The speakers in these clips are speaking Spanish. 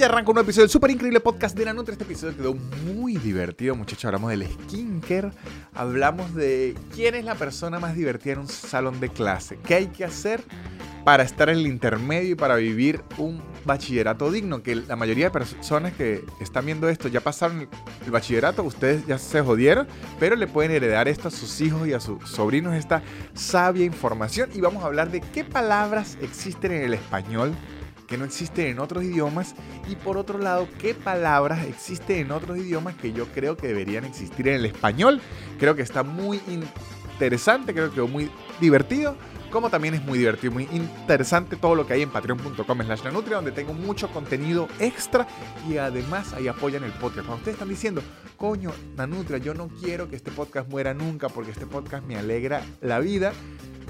ya arranca un nuevo episodio del súper increíble podcast de Nanutria. Este episodio quedó muy divertido, muchachos. Hablamos del skincare, hablamos de quién es la persona más divertida en un salón de clase, qué hay que hacer para estar en el intermedio y para vivir un bachillerato digno. Que la mayoría de personas que están viendo esto ya pasaron el bachillerato, ustedes ya se jodieron, pero le pueden heredar esto a sus hijos y a sus sobrinos, esta sabia información. Y vamos a hablar de qué palabras existen en el español que no existen en otros idiomas y por otro lado, qué palabras existen en otros idiomas que yo creo que deberían existir en el español. Creo que está muy interesante, creo que muy divertido. Como también es muy divertido, muy interesante todo lo que hay en patreon.com slash nanutria, donde tengo mucho contenido extra y además ahí apoyan el podcast. Cuando ustedes están diciendo, coño, Nanutria, yo no quiero que este podcast muera nunca porque este podcast me alegra la vida,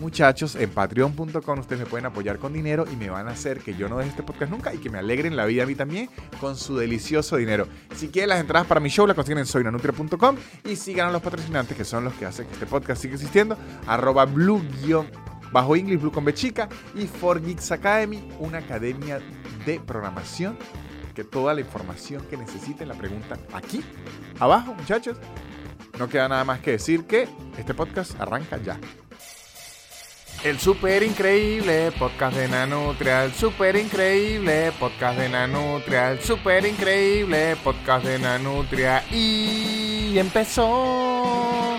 muchachos, en patreon.com ustedes me pueden apoyar con dinero y me van a hacer que yo no deje este podcast nunca y que me alegren la vida a mí también con su delicioso dinero. Si quieren las entradas para mi show, las consiguen en soynanutria.com y sigan a los patrocinantes que son los que hacen que este podcast siga existiendo. Arroba blue bajo English Blue con B chica y For Geeks Academy, una academia de programación que toda la información que necesiten la preguntan aquí, abajo, muchachos. No queda nada más que decir que este podcast arranca ya. El super increíble podcast de Nanutria, el super increíble podcast de Nanutria, el super increíble podcast de Nanutria y empezó.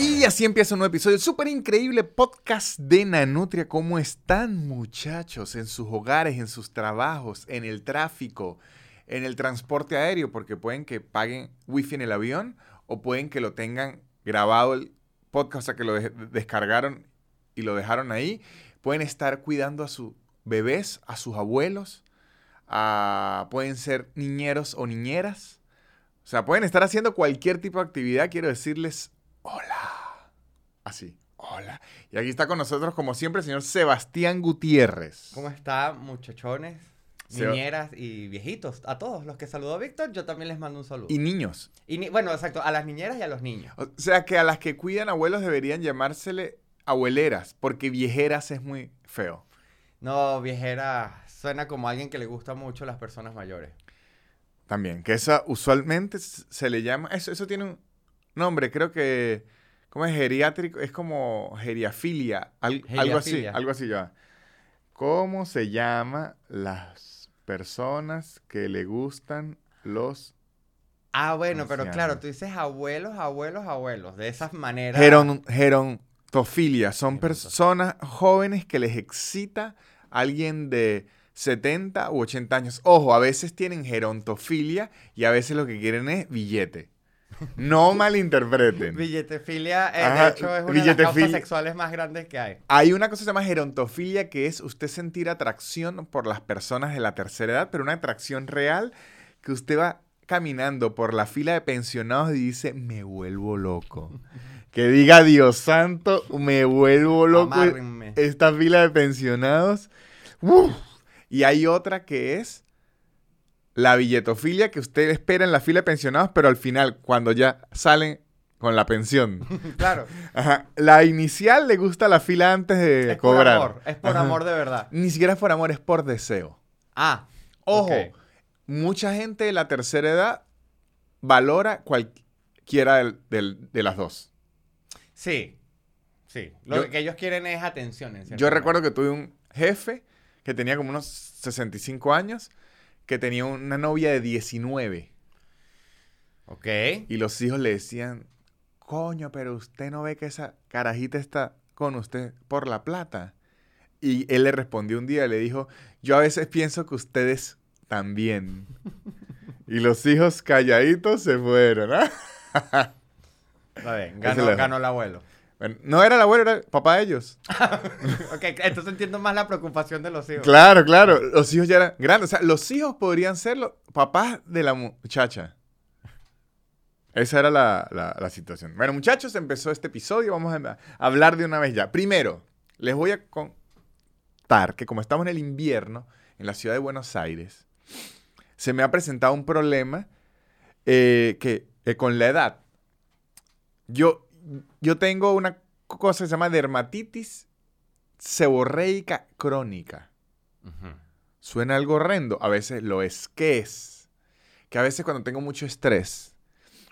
Y así empieza un nuevo episodio del super increíble podcast de Nanutria. ¿Cómo están muchachos en sus hogares, en sus trabajos, en el tráfico, en el transporte aéreo? Porque pueden que paguen wifi en el avión o pueden que lo tengan grabado el podcast, o sea que lo descargaron y lo dejaron ahí, pueden estar cuidando a sus bebés, a sus abuelos, pueden ser niñeros o niñeras. O sea, pueden estar haciendo cualquier tipo de actividad. Quiero decirles hola. Así, hola. Y aquí está con nosotros, como siempre, el señor Sebastián Gutiérrez. ¿Cómo está, muchachones? Niñeras y viejitos, a todos los que saludó Víctor, yo también les mando un saludo. Y niños. Y bueno, exacto, a las niñeras y a los niños. O sea que a las que cuidan abuelos deberían llamársele abueleras, porque viejeras es muy feo. No, viejera suena como alguien que le gusta mucho a las personas mayores. También, que esa usualmente se le llama, eso, eso tiene un nombre, creo que, ¿cómo es geriátrico? Es como geriafilia, algo así, algo así ya. ¿Cómo se llama las personas que le gustan los Ah, bueno, pero claro, tú dices abuelos, abuelos, abuelos, de esas maneras. Geron, geron, Tofilia son personas jóvenes que les excita alguien de 70 u 80 años. Ojo, a veces tienen gerontofilia y a veces lo que quieren es billete. No malinterpreten. Billetefilia, eh, de hecho, es una de las causas sexuales más grandes que hay. Hay una cosa que se llama gerontofilia, que es usted sentir atracción por las personas de la tercera edad, pero una atracción real que usted va caminando por la fila de pensionados y dice, me vuelvo loco. Que diga Dios santo, me vuelvo loco. Esta fila de pensionados. Y hay otra que es la billetofilia que usted espera en la fila de pensionados, pero al final, cuando ya salen con la pensión. claro. La inicial le gusta la fila antes de es cobrar. Por amor, es por amor de verdad. Ni siquiera es por amor, es por deseo. Ah. Ojo, mucha gente de la tercera edad valora cualquiera de las dos. Sí, sí. Lo que ellos quieren es atención. yo recuerdo que tuve un jefe que tenía como unos 65 años, que tenía una novia de 19. Ok. Y los hijos le decían, coño, pero usted no ve que esa carajita está con usted por la plata. Y él le respondió un día le dijo, yo a veces pienso que ustedes también. y los hijos calladitos se fueron. ¿ah? Está bien, ganó, el abuelo. No era el abuelo, era el papá de ellos. ok, entonces entiendo más la preocupación de los hijos. Claro, claro. Los hijos ya eran grandes. O sea, los hijos podrían ser los papás de la muchacha. Esa era la, situación. Bueno, muchachos, empezó este episodio. Vamos a hablar de una vez ya. Primero, les voy a contar que como estamos en el invierno, en la ciudad de Buenos Aires, se me ha presentado un problema eh, que eh, con la edad yo, yo tengo una cosa que se llama dermatitis seborreica crónica. suena algo horrendo, a veces lo es. ¿Qué es? Que a veces cuando tengo mucho estrés,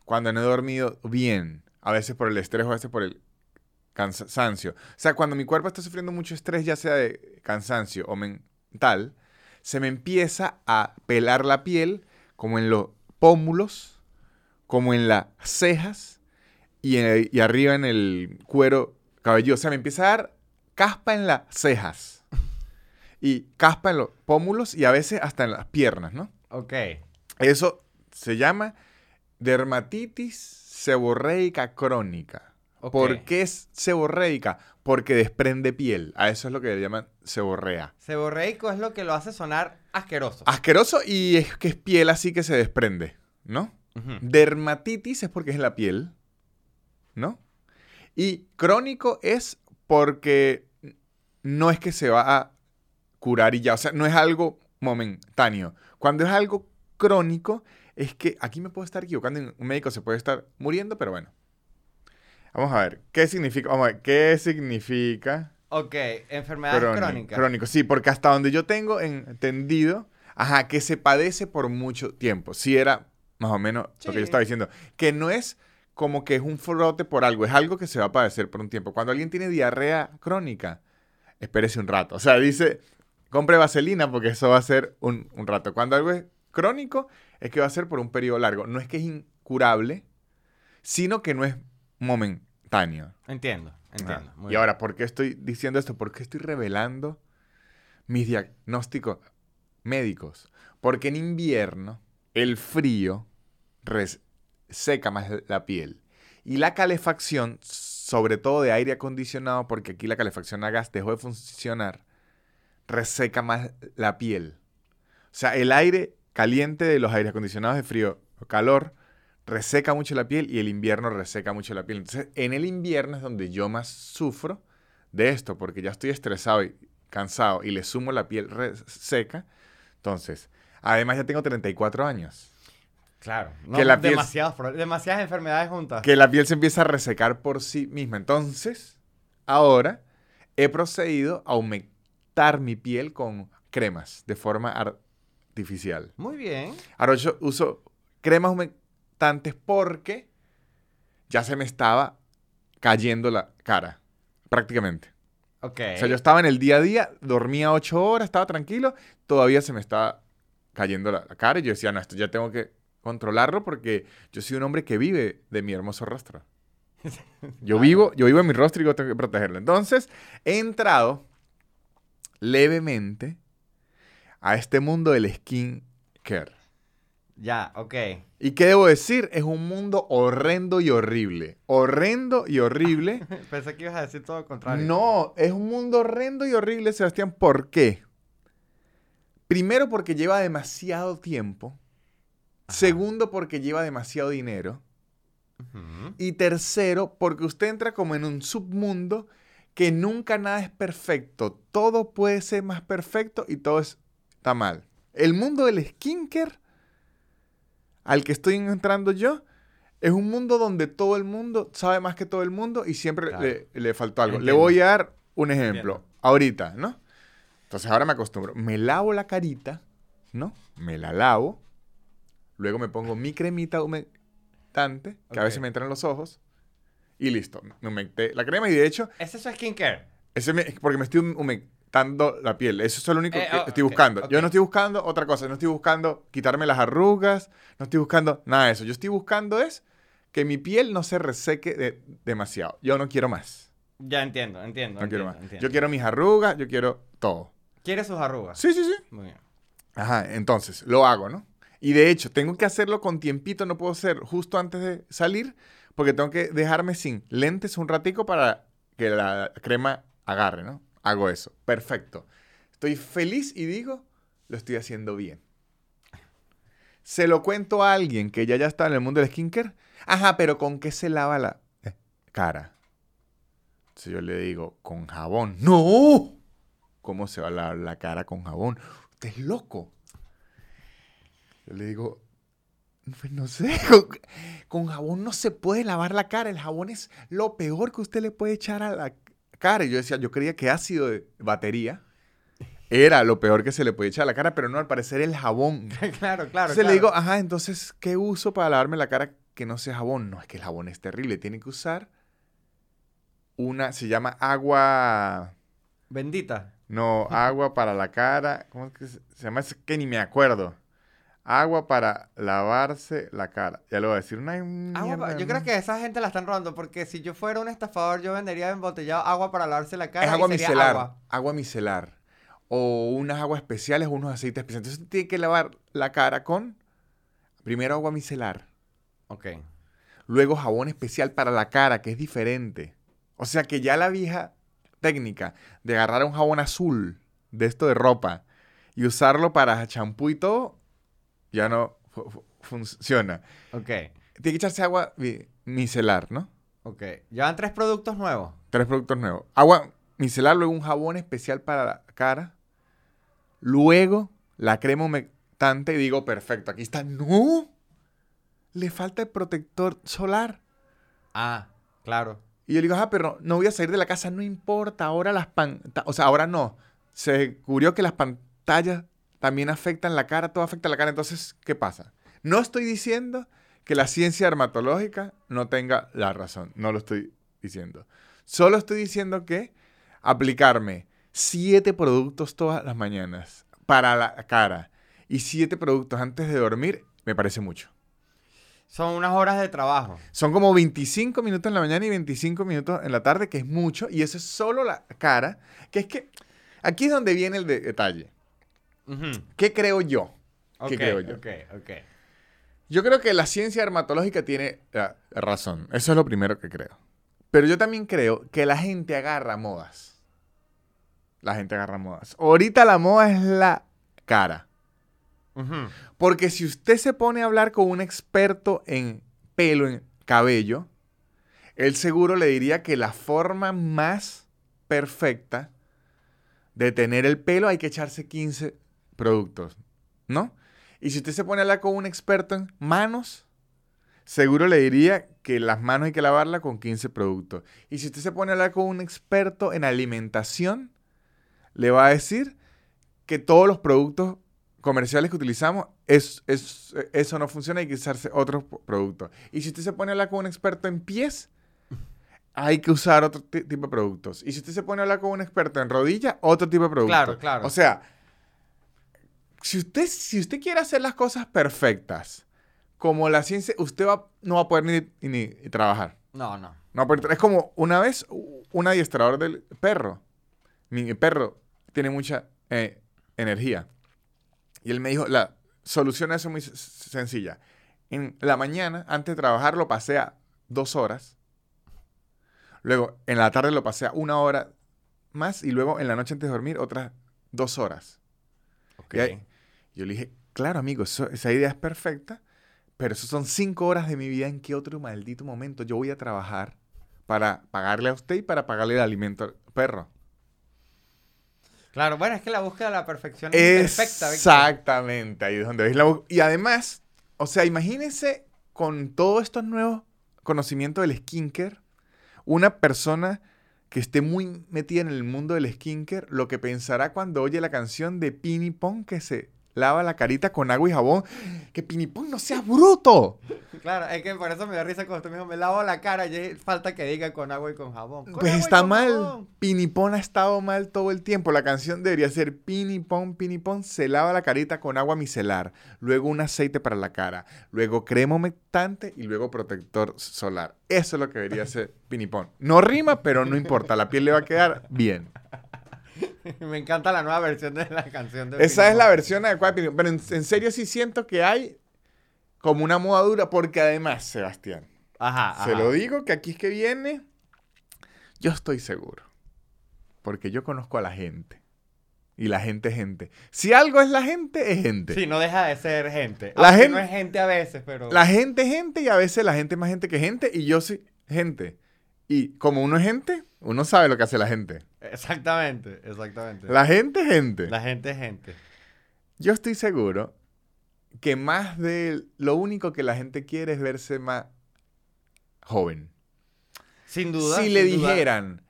cuando no he dormido bien, a veces por el estrés o a veces por el cansancio. O sea, cuando mi cuerpo está sufriendo mucho estrés, ya sea de cansancio o mental, se me empieza a pelar la piel como en los pómulos, como en las cejas y, y arriba en el cuero cabelludo. O sea, me empieza a dar caspa en las cejas y caspa en los pómulos y a veces hasta en las piernas, ¿no? Ok. Eso se llama dermatitis seborreica crónica. ¿Por qué es seborreica? Porque desprende piel. A eso es lo que le llaman seborrea. Seborreico es lo que lo hace sonar asqueroso. Asqueroso y es que es piel así que se desprende, ¿no? Dermatitis es porque es la piel, ¿no? Y crónico es porque no es que se va a curar y ya, o sea, no es algo momentáneo. Cuando es algo crónico, es que aquí me puedo estar equivocando, un médico se puede estar muriendo, pero bueno. Vamos a ver, ¿qué significa? Vamos a ver, ¿qué significa? Ok, enfermedad crónica. Crónico, sí, porque hasta donde yo tengo entendido, ajá, que se padece por mucho tiempo. Sí era más o menos lo que yo estaba diciendo. Que no es como que es un frote por algo, es algo que se va a padecer por un tiempo. Cuando alguien tiene diarrea crónica, espérese un rato. O sea, dice, compre vaselina porque eso va a ser un, un rato. Cuando algo es crónico, es que va a ser por un periodo largo. No es que es incurable, sino que no es momento Entiendo, entiendo. y ahora, ¿por qué estoy diciendo esto? ¿Por qué estoy revelando mis diagnósticos médicos? Porque en invierno el frío seca más la piel. Y la calefacción, sobre todo de aire acondicionado, porque aquí la calefacción a gas dejó de funcionar, reseca más la piel. O sea, el aire caliente de los aires acondicionados de frío o calor reseca mucho la piel y el invierno reseca mucho la piel. Entonces, en el invierno es donde yo más sufro de esto, porque ya estoy estresado y cansado y le sumo la piel seca. Entonces, además ya tengo 34 años. Claro, no, que la demasiadas enfermedades juntas. Que la piel se empieza a resecar por sí misma. Entonces, ahora he procedido a aumentar mi piel con cremas de forma artificial. Muy bien. Ahora yo uso cremas porque ya se me estaba cayendo la cara, prácticamente. Ok. O sea, yo estaba en el día a día, dormía ocho horas, estaba tranquilo, todavía se me estaba cayendo la, cara y yo decía, no, esto ya tengo que controlarlo porque yo soy un hombre que vive de mi hermoso rostro. Yo vivo, yo vivo en mi rostro y yo tengo que protegerlo. Entonces, he entrado levemente a este mundo del skin care. Ya, ok. ¿Y qué debo decir? Es un mundo horrendo y horrible. Horrendo y horrible. Pensé que ibas a decir todo lo contrario. No, es un mundo horrendo y horrible, Sebastián. ¿Por qué? Primero porque lleva demasiado tiempo. Segundo porque lleva demasiado dinero. Y tercero porque usted entra como en un submundo que nunca nada es perfecto. Todo puede ser más perfecto y todo está mal. El mundo del skincare al que estoy entrando yo, es un mundo donde todo el mundo sabe más que todo el mundo y siempre le, faltó algo. Le voy a dar un ejemplo. Ahorita, ¿no? Entonces ahora me acostumbro. Me lavo la carita, ¿no? Me la lavo. Luego me pongo mi cremita humectante, que a veces me entra en los ojos. Y listo. Me humecté la crema y de hecho... ¿Ese es su skincare? Ese porque me estoy humectando la piel. Eso es lo único eh, que oh, estoy buscando. Yo no estoy buscando otra cosa. No estoy buscando quitarme las arrugas. No estoy buscando nada de eso. Yo estoy buscando es que mi piel no se reseque demasiado. Yo no quiero más. Ya entiendo, entiendo. No quiero más. Yo quiero mis arrugas, yo quiero todo. ¿Quieres sus arrugas? Sí, sí, sí. Muy bien. Ajá, entonces lo hago, ¿no? Y de hecho, tengo que hacerlo con tiempito, no puedo ser justo antes de salir, porque tengo que dejarme sin lentes un ratico para que la crema agarre, ¿no? hago eso. Perfecto. Estoy feliz y digo, lo estoy haciendo bien. Se lo cuento a alguien que ya ya está en el mundo del skincare. Ajá, pero ¿con qué se lava la eh, cara? Si yo le digo, con jabón. ¡No! ¿Cómo se va a lavar la cara con jabón? Usted es loco. Yo le digo, pues no sé, con, jabón no se puede lavar la cara. El jabón es lo peor que usted le puede echar a la cara. Y yo decía, yo creía que ácido de batería era lo peor que se le podía echar a la cara, pero no, al parecer el jabón. claro, claro. Entonces le digo, ajá, entonces, ¿qué uso para lavarme la cara que no sea jabón? No, es que el jabón es terrible. Tiene que usar una, se llama agua... Bendita. No, agua para la cara. ¿Cómo es que se, se llama? Es que ni me acuerdo. Agua para lavarse la cara. Ya lo voy a decir. Una Agua yo creo que esa gente la están robando porque si yo fuera un estafador yo vendería embotellado agua para lavarse la cara Es y agua sería micelar. agua. Agua. micelar. O unas aguas especiales o unos aceites especiales. Entonces tiene que lavar la cara con primero agua micelar. Ok. Luego jabón especial para la cara, que es diferente. O sea que ya la vieja técnica de agarrar un jabón azul de esto de ropa y usarlo para champú y todo, ya no fu- fu- funciona. Ok. Tiene que echarse agua mi- micelar, ¿no? Ok. Llevan tres productos nuevos. Tres productos nuevos. Agua micelar, luego un jabón especial para la cara. Luego la crema humectante y digo, perfecto, aquí está. ¡No! Le falta el protector solar. Ah, claro. Y yo le digo, ah, pero no voy a salir de la casa, no importa, ahora las pantallas, o sea, ahora no. Se descubrió que las pantallas también afectan la cara, todo afecta la cara, entonces, ¿qué pasa? No estoy diciendo que la ciencia dermatológica no tenga la razón, no lo estoy diciendo. Solo estoy diciendo que aplicarme siete productos todas las mañanas para la cara y siete productos antes de dormir me parece mucho. Son unas horas de trabajo. Son como 25 minutos en la mañana y 25 minutos en la tarde, que es mucho, y eso es solo la cara, que es que aquí es donde viene el de- ¿Qué creo yo? ¿Qué creo yo? ok, ok. Yo creo que la ciencia dermatológica tiene eh, razón, eso es lo primero que creo. Pero yo también creo que la gente agarra modas. La gente agarra modas. Ahorita la moda es la cara. Porque si usted se pone a hablar con un experto en pelo, en cabello, él seguro le diría que la forma más perfecta de tener el pelo hay que echarse 15 productos, ¿no? Y si usted se pone a hablar con un experto en manos, seguro le diría que las manos hay que lavarlas con 15 productos. Y si usted se pone a hablar con un experto en alimentación, le va a decir que todos los productos comerciales que utilizamos, es, es- eso no funciona, hay que usarse otros productos. Y si usted se pone a hablar con un experto en pies, hay que usar otro ti- tipo de productos. Y si usted se pone a hablar con un experto en rodilla, otro tipo de productos. Claro, claro. O sea, si usted, si usted quiere hacer las cosas perfectas, como la ciencia, usted va- no va a poder ni, ni- ni trabajar. No, no. No tra- es como una vez un adiestrador del perro. Mi perro tiene mucha eh, energía. Y él me dijo, la solución a eso es muy sencilla. En la mañana, antes de trabajar, lo pasea dos horas. Luego, en la tarde lo pasea una hora más. Y luego, en la noche antes de dormir, otras dos horas. Ok. Y ahí- yo le dije, claro, amigo, eso- esa idea es perfecta, pero eso son cinco horas de mi vida. ¿En qué otro maldito momento yo voy a trabajar para pagarle a usted y para pagarle el alimento al perro? Claro, bueno, es que la búsqueda de la perfección es perfecta. Exactamente, ahí es donde veis la... bu- Y además, o sea, imagínense con todos estos nuevos conocimientos del skincare, una persona que esté muy metida en el mundo del skincare, lo que pensará cuando oye la canción de Pini Pong que se lava la carita con agua y jabón, que Pini Pong no sea bruto. Claro, es que por eso me da risa cuando me dijo, me lavo la cara y falta que diga con agua y con jabón. Con Pues está mal. jabón. Pinipón ha estado mal todo el tiempo. La canción debería ser Pinipón, Pinipón se lava la carita con agua micelar, luego un aceite para la cara, luego crema humectante y luego protector solar. Eso es lo que debería ser Pinipón. No rima, pero no importa, la piel le va a quedar bien. Me encanta la nueva versión de la canción de Esa es Pinipón. la versión adecuada de. Pero en, en serio sí siento que hay como una moda dura, porque además, Sebastián, Ajá, Se ajá. lo digo que aquí es que viene. Yo estoy seguro. Porque yo conozco a la gente. Y la gente es gente. Si algo es la gente, es gente. Sí, no deja de ser gente. La Aunque gen- no es gente a veces, pero... La gente es gente y a veces la gente es más gente que gente. Y yo soy gente. Y como uno es gente, uno sabe lo que hace la gente. Exactamente, exactamente. La gente es gente. La gente es gente. Yo estoy seguro que más de lo único que la gente quiere es verse más joven. Sin duda. si le duda. dijeran,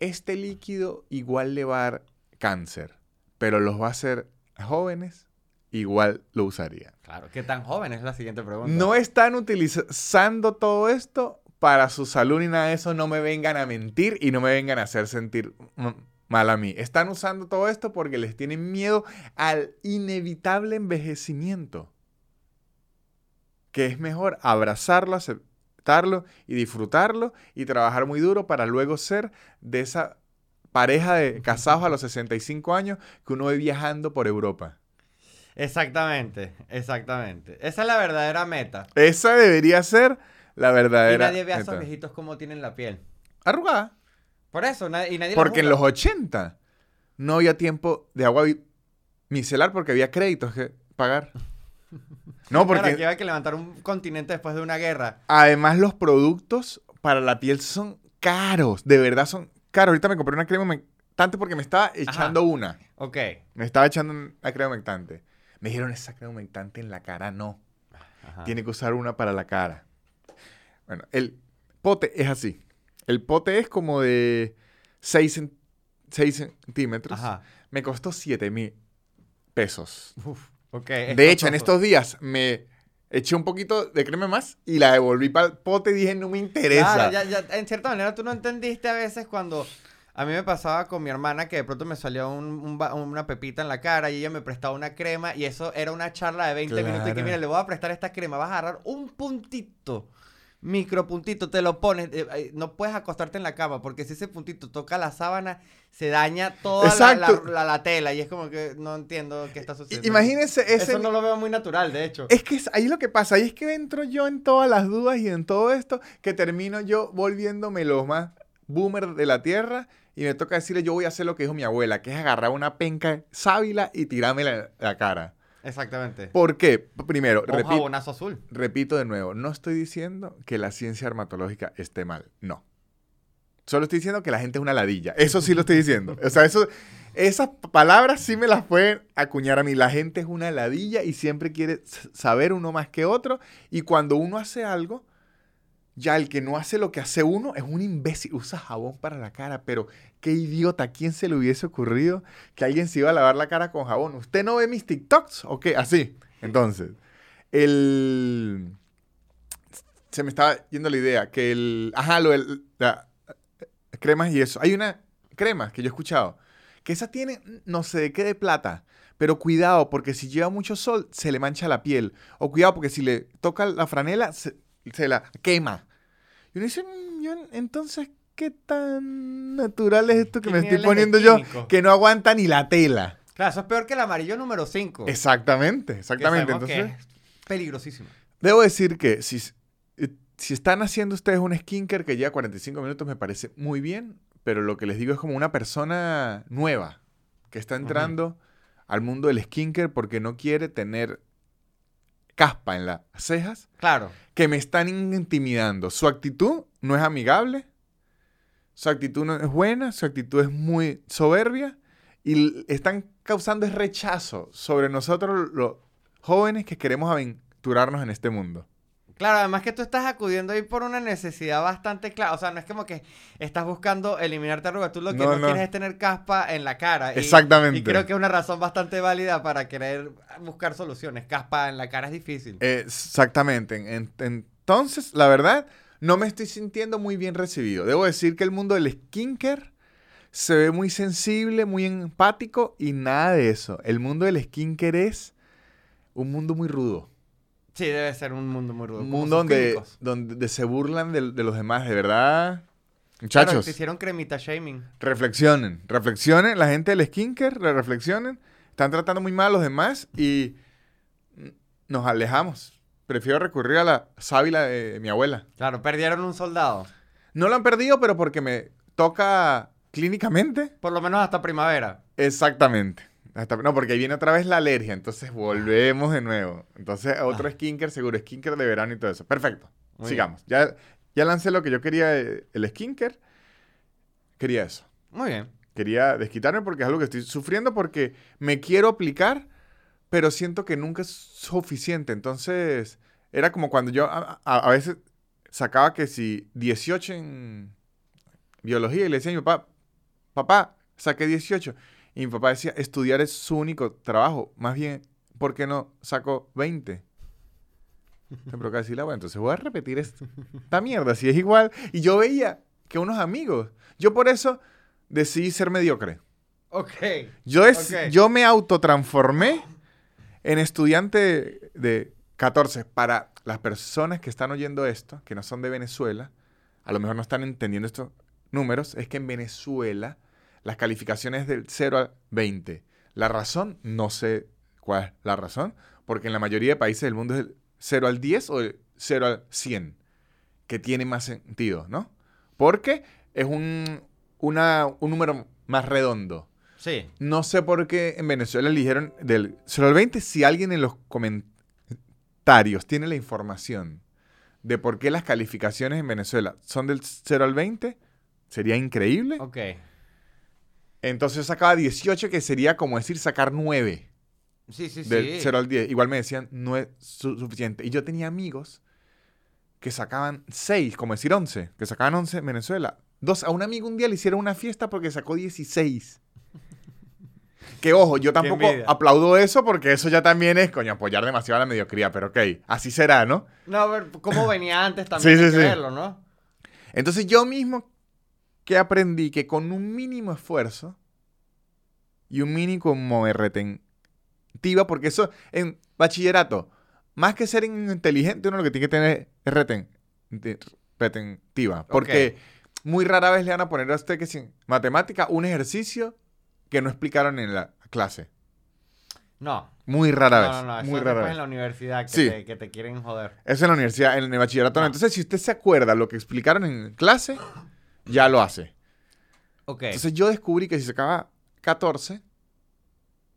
este líquido igual le va a dar cáncer, pero los va a hacer jóvenes, igual lo usaría. Claro, ¿qué tan jóvenes es la siguiente pregunta? No están utilizando todo esto para su salud ni nada de eso. No me vengan a mentir y no me vengan a hacer sentir mal a mí. Están usando todo esto porque les tienen miedo al inevitable envejecimiento. Que es mejor abrazarlo, aceptarlo y disfrutarlo y trabajar muy duro para luego ser de esa pareja de casados a los 65 años que uno ve viajando por Europa. Exactamente, exactamente. Esa es la verdadera meta. Esa debería ser la verdadera. Y nadie ve a esos viejitos cómo tienen la piel. Arrugada. Por eso, y nadie Porque en los 80 no había tiempo de agua micelar porque había créditos que pagar. No, porque... Claro, que había que levantar un continente después de una guerra. Además, los productos para la piel son caros. De verdad son caros. Ahorita me compré una crema humectante porque me estaba echando una. Ok. Me estaba echando una crema humectante. Me dijeron, esa crema humectante en la cara no. Tiene que usar una para la cara. Bueno, el pote es así. El pote es como de 6, centímetros. Me costó 7 mil pesos. de hecho, en estos días me eché un poquito de crema más y la devolví para el pote y dije, no me interesa. en cierta manera tú no entendiste a veces cuando a mí me pasaba con mi hermana que de pronto me salió una pepita en la cara y ella me prestaba una crema y eso era una charla de 20 minutos y que mira, le voy a prestar esta crema, vas a agarrar un puntito micropuntito, te lo pones, eh, no puedes acostarte en la cama porque si ese puntito toca la sábana, se daña toda la, la, tela y es como que no entiendo qué está sucediendo. Imagínense ese... Eso no lo veo muy natural, de hecho. Es que ahí lo que pasa, ahí es que entro yo en todas las dudas y en todo esto, que termino yo volviéndome lo más boomer de la tierra y me toca decirle yo voy a hacer lo que dijo mi abuela, que es agarrar una penca sábila y tirarme la, la cara. Exactamente. ¿Por qué? Primero, repito, azul. repito de nuevo, no estoy diciendo que la ciencia dermatológica esté mal, no. Solo estoy diciendo que la gente es una ladilla. Eso sí lo estoy diciendo. O sea, eso, esas palabras sí me las pueden acuñar a mí. La gente es una ladilla y siempre quiere saber uno más que otro. Y cuando uno hace algo, ya el que no hace lo que hace uno es un imbécil. Usa jabón para la cara, pero qué idiota. ¿A quién se le hubiese ocurrido que alguien se iba a lavar la cara con jabón? ¿Usted no ve mis TikToks? ¿O qué? Así. Entonces, el... Se me estaba yendo la idea que el... Ajá, lo del... La, cremas y eso. Hay una crema que yo he escuchado que esa tiene no sé de qué de plata. Pero cuidado, porque si lleva mucho sol, se le mancha la piel. O cuidado, porque si le toca la franela, se la quema. Y uno dice, mm, entonces, ¿qué tan natural es esto que me estoy poniendo yo? Que no aguanta ni la tela. Claro, eso es peor que el amarillo número 5. Exactamente, exactamente. Entonces, es peligrosísimo. Debo decir que si, eh, si están haciendo ustedes un skinker que lleva 45 minutos, me parece muy bien, pero lo que les digo es como una persona nueva que está entrando al mundo del skinker porque no quiere tener caspa en las cejas. Claro. Que me están intimidando. Su actitud no es amigable. Su actitud no es buena. Su actitud es muy soberbia. Y están causando rechazo sobre nosotros los jóvenes que queremos aventurarnos en este mundo. Claro, además que tú estás acudiendo ahí por una necesidad bastante clara. O sea, no es como que estás buscando eliminarte arrugas. Tú lo que no, quieres es tener caspa en la cara. Exactamente. Y creo que es una razón bastante válida para querer buscar soluciones. Caspa en la cara es difícil. Exactamente. entonces, la verdad, no me estoy sintiendo muy bien recibido. Debo decir que el mundo del skincare se ve muy sensible, muy empático y nada de eso. El mundo del skincare es un mundo muy rudo. Sí, debe ser un mundo muy rudo. Un mundo donde, donde se burlan de, los demás, de verdad. Muchachos. te hicieron cremita shaming. Reflexionen, reflexionen. La gente del skincare, reflexionen. Están tratando muy mal a los demás y nos alejamos. Prefiero recurrir a la sábila de mi abuela. Claro, perdieron un soldado. No lo han perdido, pero porque me toca clínicamente. Por lo menos hasta primavera. Exactamente no, porque ahí viene otra vez la alergia, entonces volvemos de nuevo. Entonces, otro ah. skincare seguro, skincare de verano y todo eso. Perfecto. Sigamos. Ya, ya lancé lo que yo quería, eh, el skincare. Quería eso. Muy bien. Quería desquitarme porque es algo que estoy sufriendo porque me quiero aplicar, pero siento que nunca es suficiente. Entonces, era como cuando yo a, veces sacaba que si 18 en biología y le decía a mi papá, papá, saqué 18. Y mi papá decía, estudiar es su único trabajo. Más bien, ¿por qué no saco 20? Me provoca decirle, bueno, entonces voy a repetir esta, mierda, si es igual. Y yo veía que unos amigos, yo por eso decidí ser mediocre. Ok. Yo, es, Ok. yo me autotransformé en estudiante de 14. Para las personas que están oyendo esto, que no son de Venezuela, a lo mejor no están entendiendo estos números, es que en Venezuela las calificaciones del 0 al 20. La razón, no sé cuál es la razón, porque en la mayoría de países del mundo es del 0 al 10 o del 0 al 100, que tiene más sentido, ¿no? Porque es un, una- un número más redondo. Sí. No sé por qué en Venezuela eligieron del 0 al 20. Si alguien en los comentarios tiene la información de por qué las calificaciones en Venezuela son del 0 al 20, sería increíble. Ok. Entonces yo sacaba 18, que sería como decir sacar 9 Sí, sí, del sí. 0 al 10. Igual me decían, no es su- suficiente. Y yo tenía amigos que sacaban 6, como decir 11, que sacaban 11 en Venezuela. Dos, a un amigo un día le hicieron una fiesta porque sacó 16. Que ojo, yo tampoco aplaudo eso porque eso ya también es, coño, apoyar demasiado a la mediocridad, pero ok, así será, ¿no? No, a ver, ¿cómo venía antes también? Sí, sí, sí. verlo, ¿no? Entonces yo mismo que aprendí que con un mínimo esfuerzo y un mínimo de retentiva, porque eso en bachillerato, más que ser inteligente, uno lo que tiene que tener es reten- retentiva. Porque muy rara vez le van a poner a usted que sin matemática un ejercicio que no explicaron en la clase. No. Muy rara No, vez. no, no. Eso muy rara vez. en la universidad que, Sí. te, que te quieren joder. Eso en la universidad, en el bachillerato. no. No. Entonces, si usted se acuerda lo que explicaron en clase, ya lo hace. Ok. Entonces yo descubrí que si sacaba 14,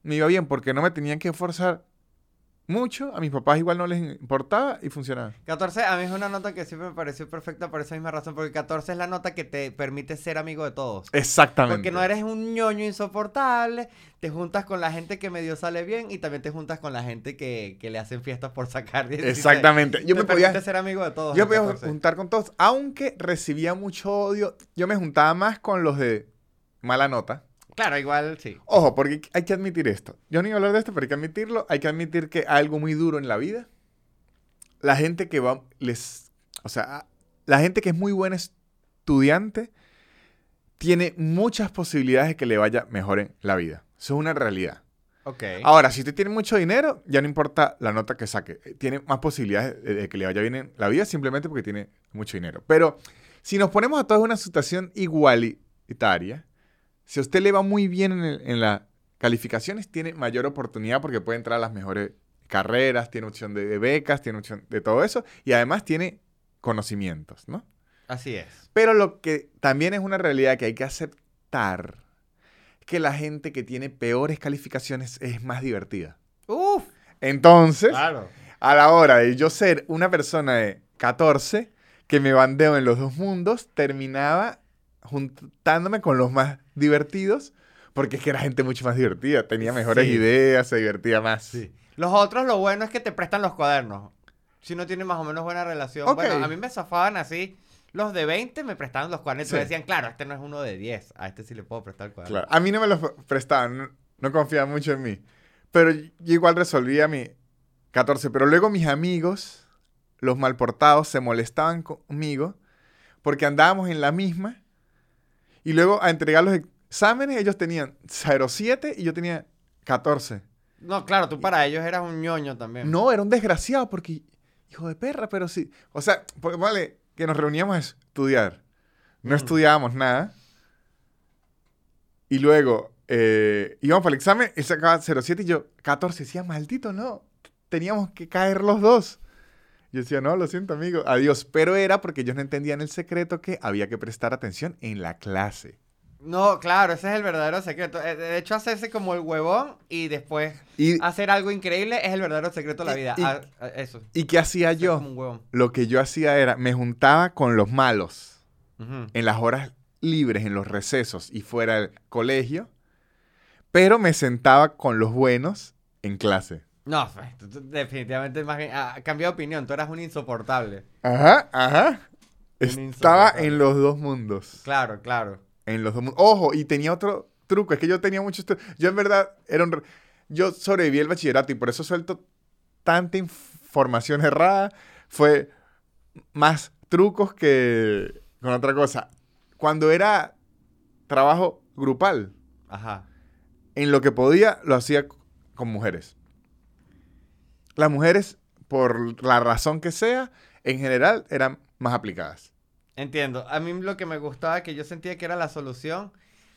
me iba bien porque no me tenían que esforzar mucho. A mis papás igual no les importaba y funcionaba. 14 a mí es una nota que siempre me pareció perfecta por esa misma razón, porque 14 es la nota que te permite ser amigo de todos. Exactamente. Porque no eres un ñoño insoportable, te juntas con la gente que medio sale bien y también te juntas con la gente que, que le hacen fiestas por sacar 16. Exactamente. Yo Te me podía, permite ser amigo de todos. yo podía 14. juntar con todos, aunque recibía mucho odio. Yo me juntaba más con los de mala nota. Claro, igual sí. Ojo, porque hay que admitir esto. Yo no iba a hablar de esto, pero hay que admitirlo. Hay que admitir que hay algo muy duro en la vida. La gente que va, les, o sea, la gente que es muy buena estudiante tiene muchas posibilidades de que le vaya mejor en la vida. Eso es una realidad. Ok. Ahora, si usted tiene mucho dinero, ya no importa la nota que saque. Eh, Tiene más posibilidades de, de que le vaya bien en la vida simplemente porque tiene mucho dinero. Pero si nos ponemos a todos en una situación igualitaria, si a usted le va muy bien en, el- en las calificaciones, tiene mayor oportunidad porque puede entrar a las mejores carreras, tiene opción de, de becas, tiene opción de todo eso y además tiene conocimientos, ¿no? Así es. Pero lo que también es una realidad que hay que aceptar es que la gente que tiene peores calificaciones es más divertida. Uf. Entonces, Claro. a la hora de yo ser una persona de 14 que me bandeo en los dos mundos, terminaba juntándome con los más divertidos, porque es que era gente mucho más divertida, tenía mejores Sí. ideas, se divertía más. Sí. Los otros, lo bueno es que te prestan los cuadernos. Si no tienen más o menos buena relación. Ok. Bueno, a mí me zafaban así. Los de 20 me prestaban los cuadernos y Sí. me decían, claro, este no es uno de 10. A este sí le puedo prestar el cuaderno. Claro. A mí no me los prestaban, no, no confiaban mucho en mí. Pero yo igual resolvía mi 14. Pero luego mis amigos, los malportados, se molestaban conmigo porque andábamos en la misma. Y luego a entregar los exámenes, ellos tenían 0,7 y yo tenía 14. No, claro, tú para ellos eras un ñoño también. No, era un desgraciado porque, hijo de perra, pero sí. O sea, porque, vale, que nos reuníamos a estudiar. No Mm. estudiábamos nada. Y luego eh, íbamos para el examen, él sacaba 07 y yo 14. Decía, maldito, no. Teníamos que caer los dos. Yo decía, no, lo siento, amigo. Adiós. Pero era porque ellos no entendían el secreto que había que prestar atención en la clase. No, claro, ese es el verdadero secreto. Eh, De hecho, hacerse como el huevón y después ¿Y, hacer algo increíble es el verdadero secreto de la vida. y- Ah, ah, eso. ¿y qué hacía ser yo? un. Lo que yo hacía era, me juntaba con los malos. En las horas libres, en los recesos y fuera del colegio, pero me sentaba con los buenos en clase. No, definitivamente más bien, ah, cambié de opinión, tú eras un insoportable. Ajá, ajá. Un Estaba en los dos mundos. Claro, claro. En los dos mundos. Ojo, y tenía otro trucos. Es que yo tenía muchos trucos. Yo en verdad era un... Yo sobreviví el bachillerato y por eso suelto tanta información errada. Fue más trucos que con otra cosa. Cuando era trabajo grupal, Ajá. en lo que podía, lo hacía con mujeres. Las mujeres, por la razón que sea, en general eran más aplicadas. Entiendo. A mí lo que me gustaba, que yo sentía que era la solución,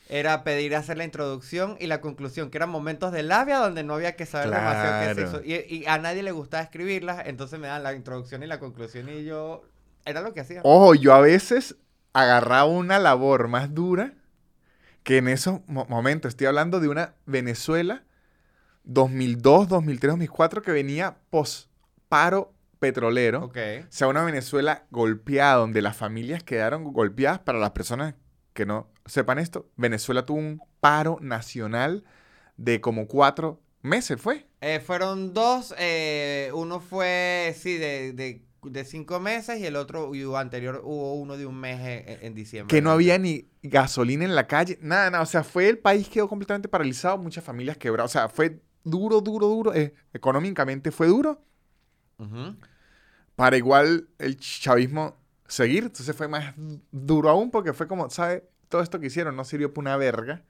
era pedir hacer la introducción y la conclusión, que eran momentos de labia donde no había que saber demasiado qué Claro. se hizo. Y, y a nadie le gustaba escribirlas, entonces me dan la introducción y la conclusión y yo... Era lo que hacía. Ojo, yo a veces agarraba una labor más dura que en esos mo- momentos. Estoy hablando de una Venezuela 2002, 2003, 2004 que venía post paro petrolero. O sea, una Venezuela golpeada, donde las familias quedaron golpeadas. Para las personas que no sepan esto, Venezuela tuvo un paro nacional de como cuatro meses, ¿fue? Eh, fueron dos, eh, uno fue, sí, de, de, de cinco meses y el otro y anterior hubo uno de un mes en, en diciembre. Que no había ni gasolina en la calle, nada, nada. O sea, fue el país quedó completamente paralizado, muchas familias quebradas. O sea, fue duro, duro, duro. eh, económicamente fue duro. Para igual el chavismo seguir. Entonces fue más duro aún porque fue como, ¿sabes? Todo esto que hicieron no sirvió para una verga.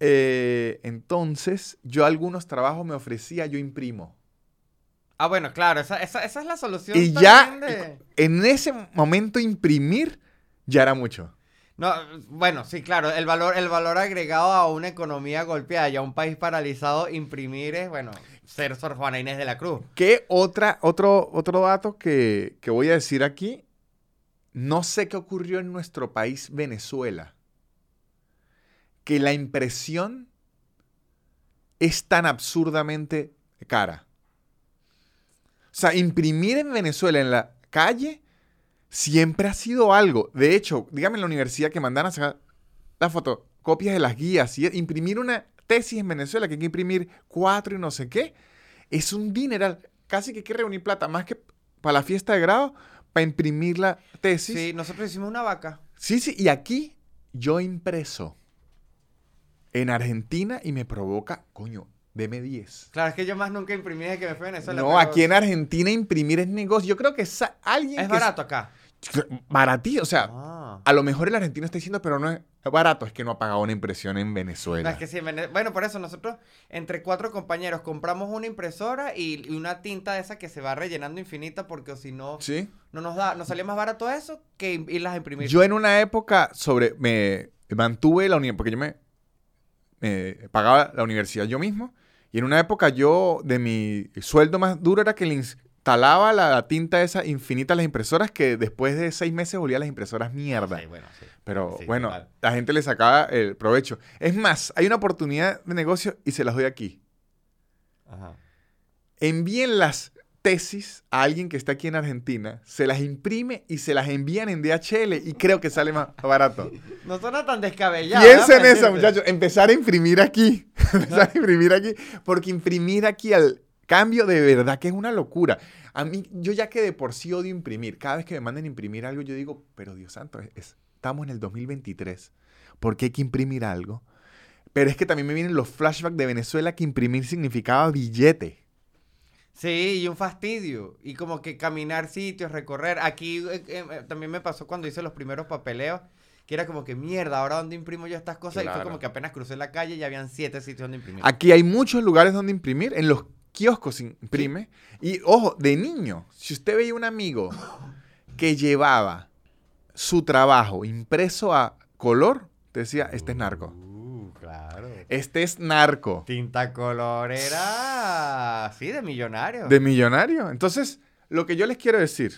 Eh, entonces, yo algunos trabajos me ofrecía, yo imprimo. Ah, bueno, claro, esa, esa, esa es la solución. Y ya, de- en ese momento, imprimir ya era mucho. No, bueno, sí, claro, el valor, el valor agregado a una economía golpeada y a un país paralizado, imprimir es, bueno, ser Sor Juana Inés de la Cruz. ¿Qué otra, otro, otro dato que, que voy a decir aquí? No sé qué ocurrió en nuestro país, Venezuela. Que la impresión es tan absurdamente cara. O sea, imprimir en Venezuela en la calle siempre ha sido algo. De hecho, dígame en la universidad que mandan a sacar las fotocopias de las guías y imprimir una tesis en Venezuela que hay que imprimir cuatro y no sé qué. Es un dineral. Casi que hay que reunir plata más que para la fiesta de grado, para imprimir la tesis. Sí, nosotros hicimos una vaca. Sí, sí, y aquí yo impreso en Argentina y me provoca, coño, deme 10. Claro, es que yo más nunca imprimí desde que me fui a Venezuela. No, pero aquí en Argentina imprimir es negocio. Yo creo que alguien Es que barato acá. Baratísimo, o sea, Ah. a lo mejor el argentino está diciendo, pero no es barato, es que no ha pagado una impresión en No, Venezuela. es que sí, bueno, por eso nosotros entre cuatro compañeros compramos una impresora y, una tinta de esa que se va rellenando infinita porque si no, Sí. no nos da, nos salía más barato eso que irlas a imprimir. Yo en una época sobre me mantuve la universidad, porque yo me, me pagaba la universidad yo mismo, y en una época yo de mi sueldo más duro era que le instalaba la tinta esa infinita a las impresoras que después de seis meses volvía las impresoras mierda. Sí, bueno, sí. Pero Sí, bueno, total. la gente le sacaba el provecho. Es más, hay una oportunidad de negocio y se las doy aquí. Ajá. envíen las tesis a alguien que está aquí en Argentina, se las imprime y se las envían en DHL y creo que sale más barato. No suena tan descabellado. Piensen ¿verdad? eso, muchachos. Empezar a imprimir aquí. Empezar a imprimir aquí. Porque imprimir aquí al cambio de verdad que es una locura. A mí, yo ya que de por sí odio imprimir. Cada vez que me manden imprimir algo, yo digo, pero Dios santo, es- es- estamos en el 2023. ¿Por qué hay que imprimir algo? Pero es que también me vienen los flashbacks de Venezuela que imprimir significaba billete. Sí, y un fastidio. Y como que caminar sitios, recorrer. Aquí eh, eh, también me pasó cuando hice los primeros papeleos. Que era como que mierda, ahora dónde imprimo yo estas cosas. Y fue como que apenas crucé la calle y ya habían siete sitios donde imprimir. Aquí hay muchos lugares donde imprimir. En los kioscos imprime. Y ojo, de niño, si usted veía un amigo que llevaba su trabajo impreso a color, te decía, este es narco. Uh, claro. Este es narco. Tinta color era. Sí, de millonario. De millonario. Entonces, lo que yo les quiero decir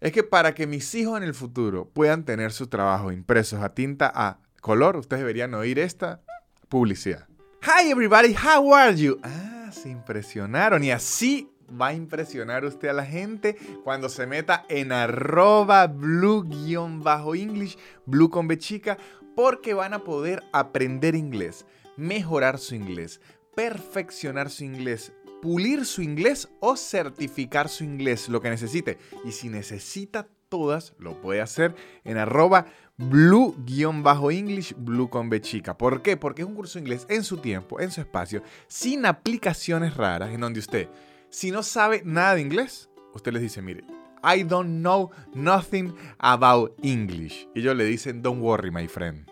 es que para que mis hijos en el futuro puedan tener su trabajo impresos a tinta a color, ustedes deberían oír esta publicidad. Hi everybody, how are you? Ah, se impresionaron y así va a impresionar usted a la gente cuando se meta en arroba blue-english, blue con B chica, porque van a poder aprender inglés, mejorar su inglés, perfeccionar su inglés, pulir su inglés o certificar su inglés, lo que necesite. Y si necesita todas, lo puede hacer en arroba blue-english, blue con B chica. ¿Por qué? Porque es un curso de inglés en su tiempo, en su espacio, sin aplicaciones raras, en donde usted, si no sabe nada de inglés, usted les dice, mire, I don't know nothing about English. Y ellos le dicen, don't worry, my friend.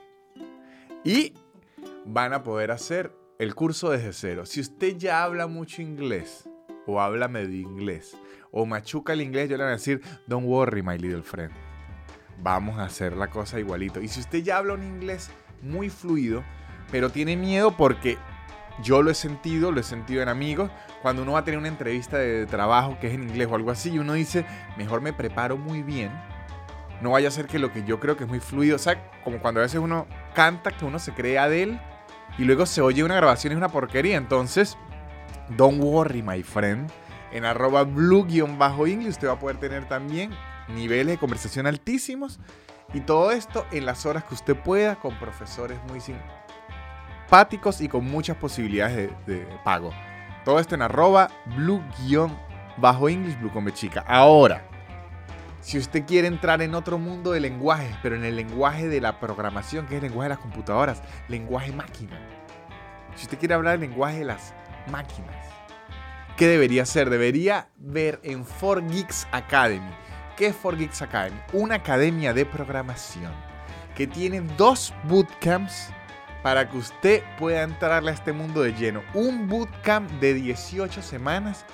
Y van a poder hacer el curso desde cero. Si usted ya habla mucho inglés, o habla medio inglés, o machuca el inglés, yo le voy a decir, don't worry, my little friend. Vamos a hacer la cosa igualito. Y si usted ya habla un inglés muy fluido, pero tiene miedo porque yo lo he sentido, lo he sentido en amigos, cuando uno va a tener una entrevista de trabajo que es en inglés o algo así, y uno dice, mejor me preparo muy bien. No vaya a ser que lo que yo creo que es muy fluido, o sea, como cuando a veces uno canta, que uno se crea de él, y luego se oye una grabación y es una porquería. Entonces, don't worry, my friend. En arroba blue-english usted va a poder tener también niveles de conversación altísimos. Y todo esto en las horas que usted pueda con profesores muy simpáticos y con muchas posibilidades de, pago. Todo esto en arroba blue-english, blue con chica. Ahora, si usted quiere entrar en otro mundo de lenguajes, pero en el lenguaje de la programación, que es el lenguaje de las computadoras, lenguaje máquina. Si usted quiere hablar el lenguaje de las máquinas, ¿qué debería hacer? Debería ver en 4Geeks Academy. ¿Qué es 4Geeks Academy? Una academia de programación que tiene dos bootcamps para que usted pueda entrarle a este mundo de lleno. Un bootcamp de 18 semanas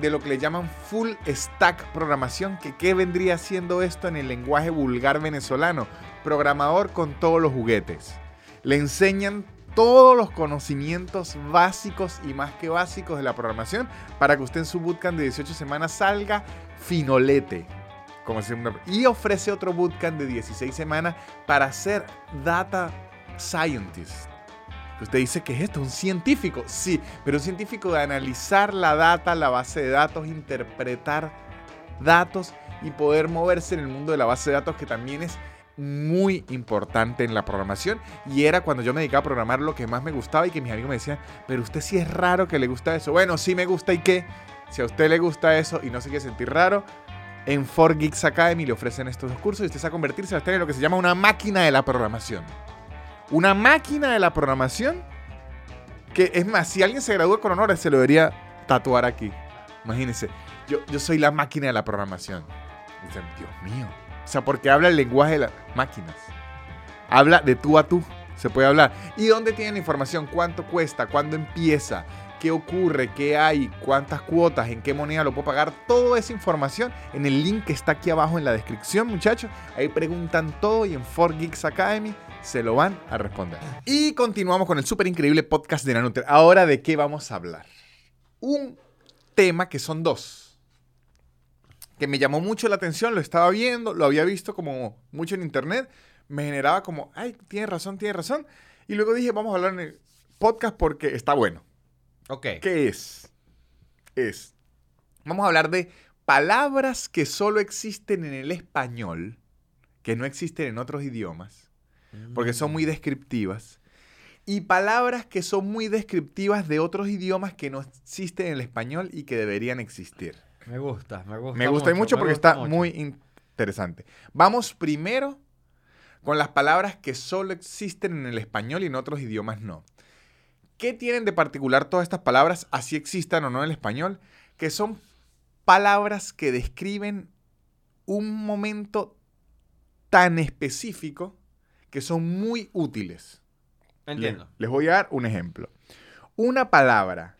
de lo que le llaman full stack programación, que qué vendría siendo esto en el lenguaje vulgar venezolano, programador con todos los juguetes. Le enseñan todos los conocimientos básicos y más que básicos de la programación para que usted en su bootcamp de 18 semanas salga finolete. Y ofrece otro bootcamp de 16 semanas para ser data scientist Usted dice que es esto, un científico. Sí, pero un científico de analizar la data, la base de datos, interpretar datos y poder moverse en el mundo de la base de datos que también es muy importante en la programación y era cuando yo me dedicaba a programar lo que más me gustaba y que mis amigos me decían, pero usted sí es raro que le gusta eso. Bueno, sí me gusta y qué. Si a usted le gusta eso y no se quiere sentir raro, en 4Geeks Academy le ofrecen estos dos cursos y usted se va a convertirse a en lo que se llama una máquina de la programación una máquina de la programación que es más, si alguien se gradúa con honores, se lo debería tatuar aquí. Imagínense, yo, yo soy la máquina de la programación. Dicen, Dios mío. O sea, porque habla el lenguaje de las máquinas. Habla de tú a tú. Se puede hablar. ¿Y dónde tienen información? ¿Cuánto cuesta? ¿Cuándo empieza? ¿Qué ocurre? ¿Qué hay? ¿Cuántas cuotas? ¿En qué moneda lo puedo pagar? Toda esa información en el link que está aquí abajo en la descripción, muchachos. Ahí preguntan todo y en 4Geeks Academy se lo van a responder. Y continuamos con el súper increíble podcast de Nanuter. Ahora, ¿de qué vamos a hablar? Un tema que son dos. Que me llamó mucho la atención, lo estaba viendo, lo había visto como mucho en internet. Me generaba como, ay, tiene razón, tiene razón. Y luego dije, vamos a hablar en el podcast porque está bueno. Ok. ¿Qué es? Es. Vamos a hablar de palabras que solo existen en el español, que no existen en otros idiomas porque son muy descriptivas. Y palabras que son muy descriptivas de otros idiomas que no existen en el español y que deberían existir. Me gusta, me gusta. Me gusta mucho, porque está muy interesante. Vamos primero con las palabras que solo existen en el español y en otros idiomas no. ¿Qué tienen de particular todas estas palabras, así existan o no en el español? Que son palabras que describen un momento tan específico que son muy útiles. Entiendo. Les, voy a dar un ejemplo. Una palabra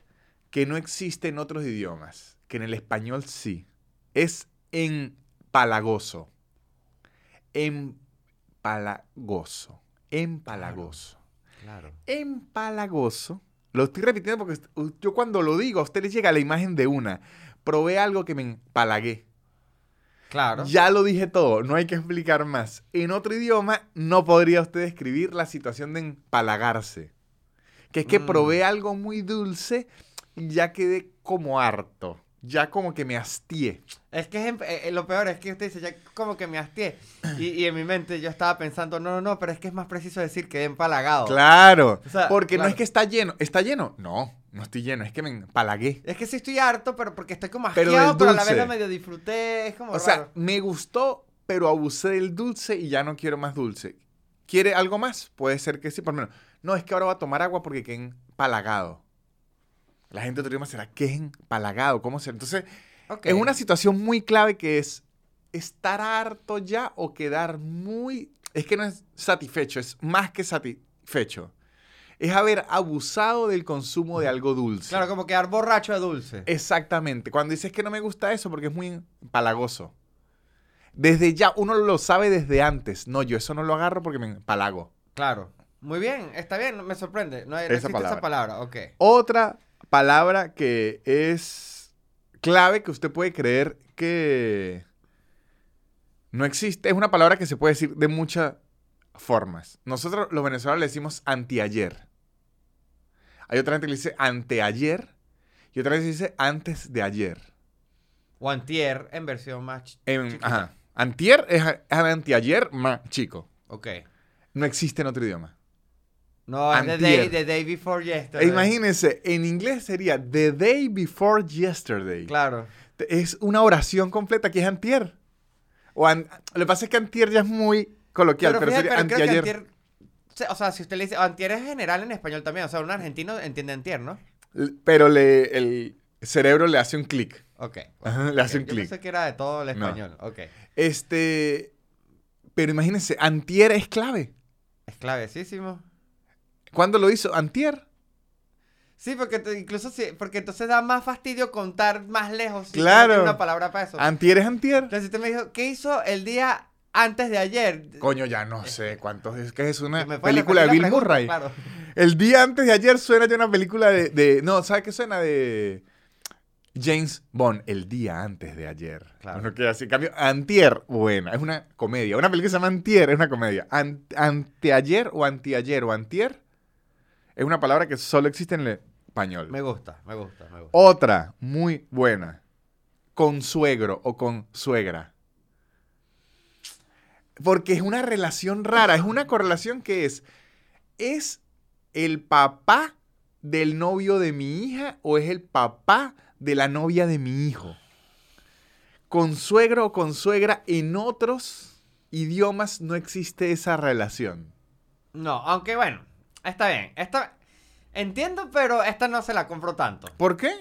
que no existe en otros idiomas, que en el español sí, es empalagoso. Empalagoso. Empalagoso. Claro. Empalagoso. Lo estoy repitiendo porque yo cuando lo digo a usted le llega la imagen de una. Probé algo que me empalagué. Claro. Ya lo dije todo, no hay que explicar más. En otro idioma no podría usted describir la situación de empalagarse. Que es que mm. probé algo muy dulce y ya quedé como harto. Ya como que me hastié. Es que eh, eh, lo peor es que usted dice, ya como que me hastié. Y, en mi mente yo estaba pensando, no, no, no, pero es que es más preciso decir que empalagado. Claro. porque no es que está lleno. ¿Está lleno? No. No estoy lleno, es que me empalagué. Es que sí estoy harto, pero porque estoy como asqueado, pero, a la vez medio disfruté. Es como O sea, me gustó pero abusé del dulce y ya no quiero más dulce. ¿Quiere algo más? Puede ser que sí, por lo menos. No, es que ahora va a tomar agua porque quedé empalagado. La gente de otro idioma será, ¿qué es empalagado? ¿Cómo se...? Entonces, Ok. es una situación muy clave que es estar harto ya o quedar muy... Es que no es satisfecho, es más que satisfecho. Es haber abusado del consumo de algo dulce. Claro, como quedar borracho de dulce. Exactamente. Cuando dices que no me gusta eso porque es muy empalagoso. Desde ya, uno lo sabe desde antes. No, yo eso no lo agarro porque me empalago. Claro. Muy bien, está bien, me sorprende. No, no Esa existe palabra. esa palabra, ok. Otra palabra que es clave que usted puede creer que no existe. Es una palabra que se puede decir de muchas formas. Nosotros los venezolanos le decimos anteayer. Hay otra gente que le dice anteayer y otra vez dice antes de ayer. O antier en versión más... ch- En- chiquita. ajá. Antier es, es anteayer más chico. Ok. No existe en otro idioma. No, es the Antier. day, the day before E yesterday. imagínense, en inglés sería the day before yesterday. Claro. Es una oración completa que es antier. O an- lo que pasa es que antier ya es muy coloquial, pero, fíjate, sería pero creo que anteayer. antier... o sea, si usted le dice... Antier es general en español también. O sea, un argentino entiende antier, ¿no? Pero le, el cerebro le hace un clic. Ok. Ajá, le hace un Yo clic. pensé que era de todo el No. español. Ok. Este, pero imagínense, antier es clave. Es clavecísimo. ¿Cuándo lo hizo? Antier. Sí, porque te- incluso sí, porque entonces da más fastidio contar más lejos. si Claro. no una palabra para eso. Antier es antier. Entonces usted me dijo, ¿qué hizo el día antes de ayer? Coño, ya no sé cuántos es que es una película de Bill pregunta, Murray. Claro. El día antes de ayer suena de una película de, de- no, ¿sabe qué suena de James Bond? El día antes de ayer. Claro. Uno queda así. En cambio, Antier, buena, es una comedia. Una película que se llama Antier es una comedia. An- anteayer o antiayer o antier es una palabra que solo existe en el español. Me gusta, me gusta, me gusta. Otra muy buena. Consuegro o consuegra. Porque es una relación rara, es una correlación que es, ¿es el papá del novio de mi hija o es el papá de la novia de mi hijo? Consuegro o consuegra en otros idiomas no existe esa relación. No, aunque bueno, está bien. Esta entiendo, pero esta no se la compro tanto. ¿Por qué?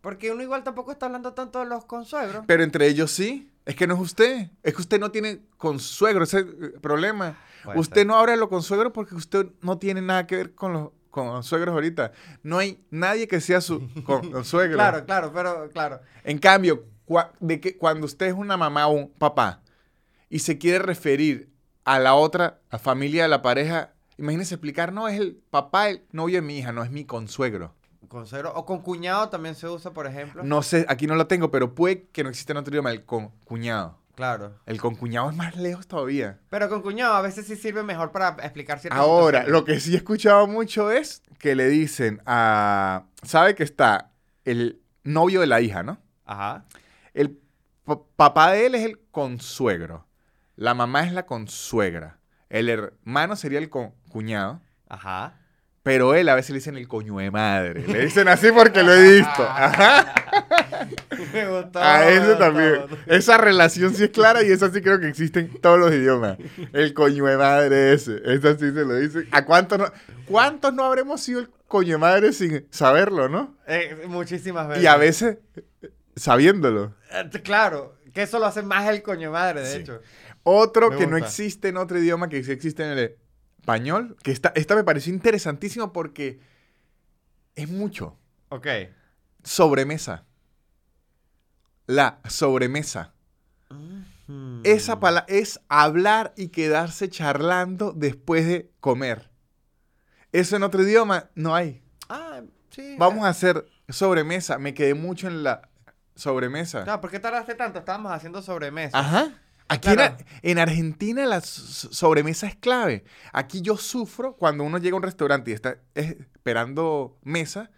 Porque uno igual tampoco está hablando tanto de los consuegros. Pero entre ellos sí. Es que no es usted. Es que usted no tiene consuegro, ese es el problema. Puede usted ser. no habla de los consuegros porque usted no tiene nada que ver con los consuegros ahorita. No hay nadie que sea su con- consuegro. Claro, claro, pero claro. En cambio, cua- de que cuando usted es una mamá o un papá y se quiere referir a la otra a familia de la pareja, imagínese explicar, no, es el papá, el novio de mi hija, no es mi consuegro. Consuegro o con cuñado también se usa, por ejemplo. No sé, aquí no lo tengo, pero puede que no exista en otro idioma el concuñado. Claro. El concuñado es más lejos todavía. Pero con cuñado a veces sí sirve mejor para explicar ciertas Ahora, situaciones. lo que sí he escuchado mucho es que le dicen a... ¿Sabe que está el novio de la hija, no? Ajá. El pa- papá de él es el consuegro. La mamá es la consuegra. El hermano sería el con- cuñado. Ajá. Pero él a veces le dicen el coño de madre. Le dicen así porque lo he visto. Ajá. me gustó. A ese también. Esa relación sí es clara y esa sí creo que existe en todos los idiomas. El coño de madre ese. Esa sí se lo dice. ¿A cuántos no, cuántos no habremos sido el coño de madre sin saberlo, no? Eh, muchísimas veces. Y a veces eh, sabiéndolo. Eh, Claro, que eso lo hace más el coño madre, de Sí. hecho. Otro Me que no existe en otro idioma, que sí existe en el español, que esta, esta me pareció interesantísimo porque es mucho. Ok. Sobremesa. La sobremesa. Mm. Esa palabra es hablar y quedarse charlando después de comer. Eso en otro idioma no hay. Ah, sí. Vamos a hacer sobremesa. Me quedé mucho en la sobremesa. Claro, ¿por qué tardaste tanto? Estábamos haciendo sobremesa. Ajá. Aquí Claro. en, en Argentina la so- sobremesa es clave. Aquí yo sufro cuando uno llega a un restaurante y está esperando mesa,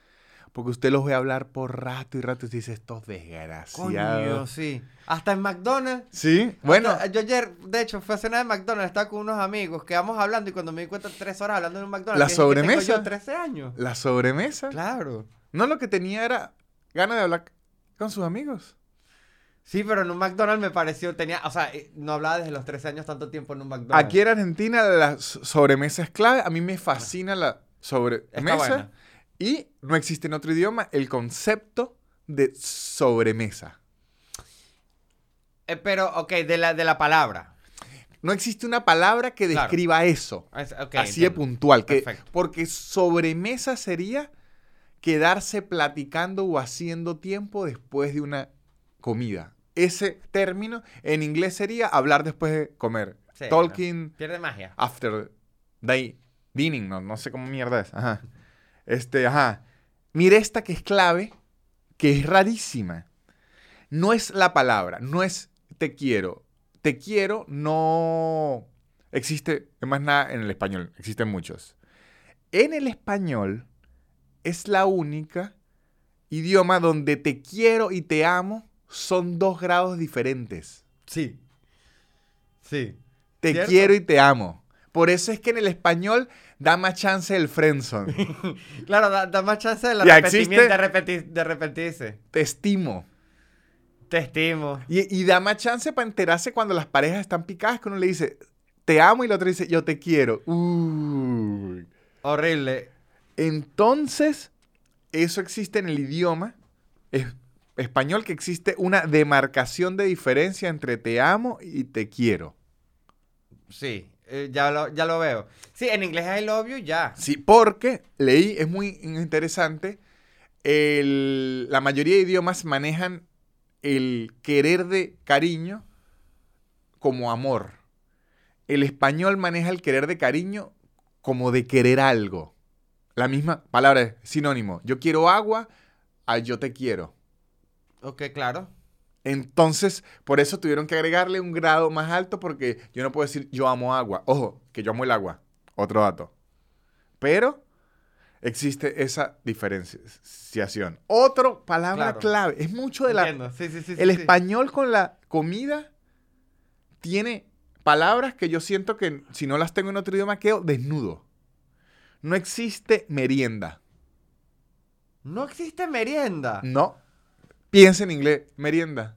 porque usted los ve hablar por rato y rato y dice, estos Coño, desgraciados. sí. Hasta en McDonald's. Sí, bueno, yo ayer, de hecho, fui a cenar en McDonald's, estaba con unos amigos, quedamos hablando y cuando me di cuenta, tres horas hablando en un McDonald's. La que es que tengo sobremesa. yo 13 años. la sobremesa. Claro. No lo que tenía era ganas de hablar con sus amigos. Sí, pero en un McDonald's me pareció, tenía, o sea, eh, no hablaba desde los 13 años tanto tiempo en un McDonald's. Aquí en Argentina la sobremesa es clave. A mí me fascina la sobremesa. Y no existe en otro idioma el concepto de sobremesa. Eh, pero, ok, de la, de la palabra. No existe una palabra que Claro. describa eso. Es- así de entiendo. puntual. Que, Perfecto. porque sobremesa sería quedarse platicando o haciendo tiempo después de una comida. Ese término en inglés sería hablar después de comer. Sí, Talking Pierde magia. after day, dining, no, no sé cómo mierda es. Ajá. Este, ajá. Mire esta que es clave, que es rarísima. No es la palabra, no es te quiero. Te quiero no existe es más nada en el español, existen muchos. En el español es la única idioma donde te quiero y te amo son dos grados diferentes. Sí. Sí. Te ¿Cierto? quiero y te amo. Por eso es que en el español da más chance el friendzone. Claro, da, da más chance de, la repetimiento, de, de repetirse. te estimo. Te estimo. Y, y da más chance para enterarse cuando las parejas están picadas que uno le dice, te amo y el otro dice, yo te quiero. Uy. Horrible. Entonces, eso existe en el idioma es- español, que existe una demarcación de diferencia entre te amo y te quiero. Sí, eh, ya, lo, ya lo veo. Sí, en inglés es I love you, ya. Sí, porque leí, es muy interesante, el- la mayoría de idiomas manejan el querer de cariño como amor. El español maneja el querer de cariño como de querer algo. La misma palabra es sinónimo. Yo quiero agua, a yo te quiero. Ok, claro. Entonces, por eso tuvieron que agregarle un grado más alto porque yo no puedo decir yo amo agua. Ojo, que yo amo el agua. Otro dato. Pero existe esa diferenciación. Otro palabra Claro. clave. Es mucho de la... Entiendo. Sí, sí, sí. el español con la comida tiene palabras que yo siento que si no las tengo en otro idioma quedo desnudo. No existe merienda. No existe merienda. No. Piensa en inglés. Merienda.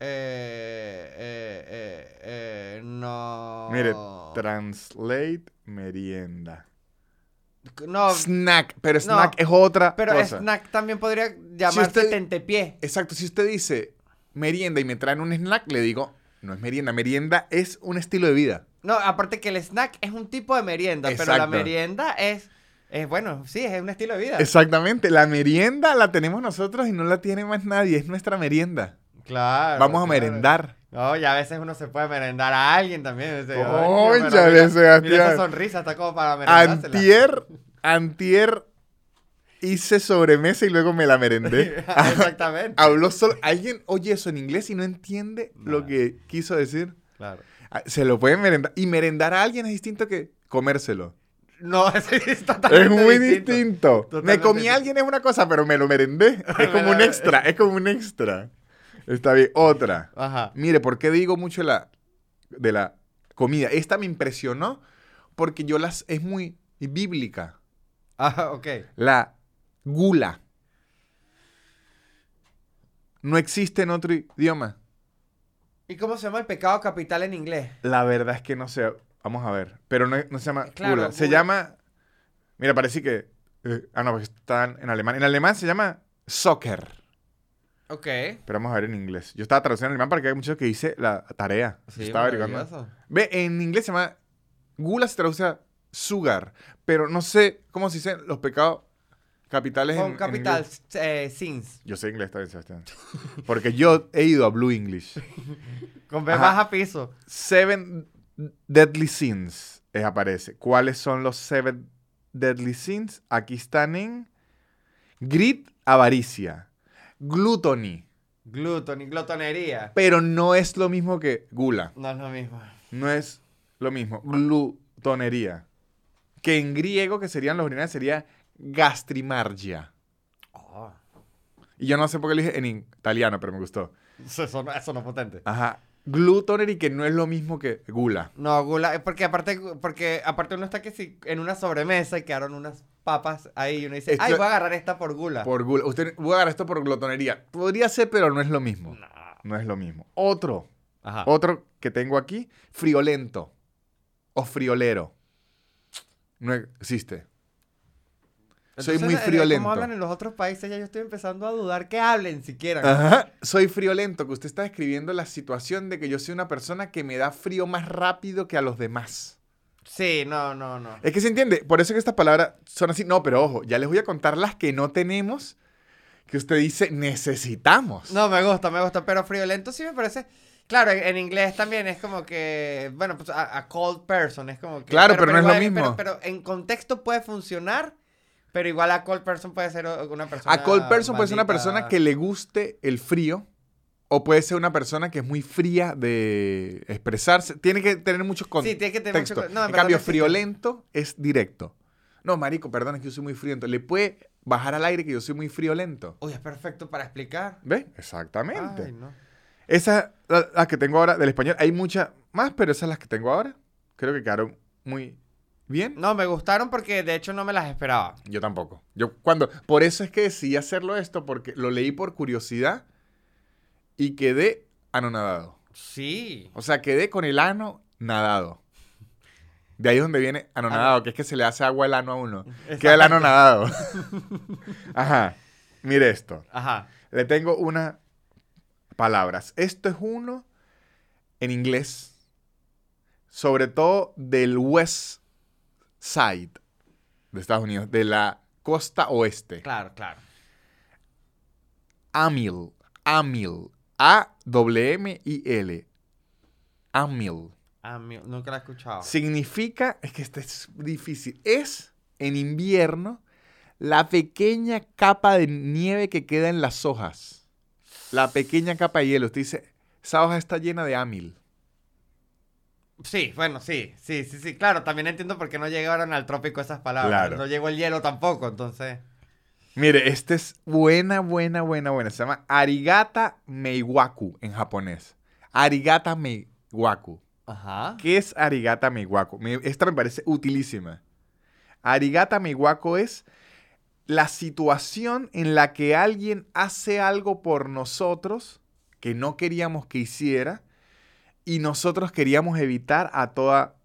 Eh, eh, eh, eh, no. Mire, translate merienda. No, Snack, pero No, snack es otra pero cosa. snack también podría llamarse usted- tentepié. Exacto, si usted dice merienda y me traen un snack, le digo, no es merienda, merienda es un estilo de vida. No, aparte que el snack es un tipo de merienda, pero la merienda es, es, bueno, sí, es un estilo de vida. Exactamente, la merienda la tenemos nosotros y no la tiene más nadie, es nuestra merienda. Claro. Vamos a claro. merendar. No, y a veces uno se puede merendar a alguien también. dice, "Ay, Cónchale, pero mira- Sebastián. Mira esa sonrisa, está como para merendársela. Antier, antier hice sobremesa y luego me la merendé. Exactamente. Habló solo, alguien oye eso en inglés y no entiende lo que quiso decir. Claro. Ah, Se lo pueden merendar. Y merendar a alguien es distinto que comérselo. No, es, es muy distinto. distinto. Me comí a alguien es una cosa, pero me lo merendé. Es como un extra, es como un extra. Está bien. Otra. Ajá. Mire, ¿por qué digo mucho la, de la comida? Esta me impresionó porque yo las... Es muy bíblica. Ajá, ok. La gula. No existe en otro idioma. ¿Y cómo se llama el pecado capital en inglés? La verdad es que no sé. Vamos a ver. Pero no, no se llama Claro, gula. Se gula. llama. Mira, parece que. eh, ah, no, porque están en alemán. En alemán se llama soccer. Ok. Pero vamos a ver en inglés. Yo estaba traduciendo en alemán porque hay muchos que hice la tarea. Sí, estaba averiguando. Ve, en inglés se llama. Gula se traduce a sugar. Pero no sé cómo se dicen los pecados capitales en- Con en capital, inglés. eh, sins. Yo sé inglés también, Sebastián. Porque yo he ido a Blue English. Con B baja piso. Seven Deadly Sins eh, aparece. ¿Cuáles son los Seven Deadly Sins? Aquí están en Grit, avaricia, gluttony. Glutón y glotonería. Pero no es lo mismo que gula. No es lo mismo. No es lo mismo. Glutonería. Que en griego, que serían los originales, sería gastrimargia. Oh, Y yo no sé por qué lo dije en italiano, pero me gustó. eso, eso no es potente. Ajá. Glutonery, que no es lo mismo que gula. No, gula, eh, porque aparte, porque aparte uno está que si en una sobremesa y quedaron unas papas ahí y uno dice, Esto- ay, voy a agarrar esta por gula. Por gula. Usted voy a agarrar esto por glotonería. Podría ser, pero no es lo mismo. No. No es lo mismo. Otro, Ajá. otro que tengo aquí, friolento o friolero. No existe. Soy muy Entonces, eh, friolento. ¿Cómo hablan en los otros países? Ya yo estoy empezando a dudar que hablen siquiera. ¿no? Ajá. Soy friolento, que usted está describiendo la situación de que yo soy una persona que me da frío más rápido que a los demás. Sí, no, no, no. Es que se entiende, por eso que estas palabras son así. No, pero ojo, ya les voy a contar las que no tenemos, que usted dice necesitamos. No, me gusta, me gusta, pero friolento sí me parece... Claro, en, inglés también es como que, bueno, pues a, a cold person es como que... Claro, pero no es lo mismo. Pero, pero en contexto puede funcionar, pero igual a cold person puede ser una persona A cold person puede ser una persona que le guste el frío. O puede ser una persona que es muy fría de expresarse. Tiene que tener muchos Sí, tiene que tener mucho contextos. no, en cambio, friolento es directo. No, marico, perdón, es que yo soy muy friolento. Le puede bajar al aire que yo soy muy friolento. Uy, es perfecto para explicar. ¿Ve? Exactamente. Ay, no. Esa la, la que tengo ahora del español. Hay muchas más, pero esas las que tengo ahora. Creo que quedaron muy bien. No, me gustaron porque de hecho no me las esperaba. Yo tampoco. Yo cuando. Por eso es que decidí hacerlo esto, porque lo leí por curiosidad y quedé anonadado. Sí. O sea, quedé con el ano nadado. De ahí es donde viene anonadado, que es que se le hace agua al ano a uno. Queda el ano nadado. Ajá. Mire esto. Ajá. Le tengo unas palabras. Esto es uno en inglés, sobre todo del West Side de Estados Unidos, de la costa oeste. Claro, claro. Amil, Amil, A-W-M-I-L. Amil. Mi- nunca la he escuchado. Significa, es que este es difícil, es en invierno la pequeña capa de nieve que queda en las hojas. La pequeña capa de hielo. Usted dice, esa hoja está llena de amil. Sí, bueno, sí, sí, sí, sí. Claro, también entiendo por qué no llegaron al trópico esas palabras. Claro. No llegó el hielo tampoco, entonces. Mire, este es buena, buena, buena, buena. Se llama Arigata Meiwaku en japonés. Arigata Meiwaku. Ajá. ¿Qué es Arigata Meiwaku? Me- esta me parece utilísima. Arigata Meiwaku es la situación en la que alguien hace algo por nosotros que no queríamos que hiciera y nosotros queríamos evitar a toda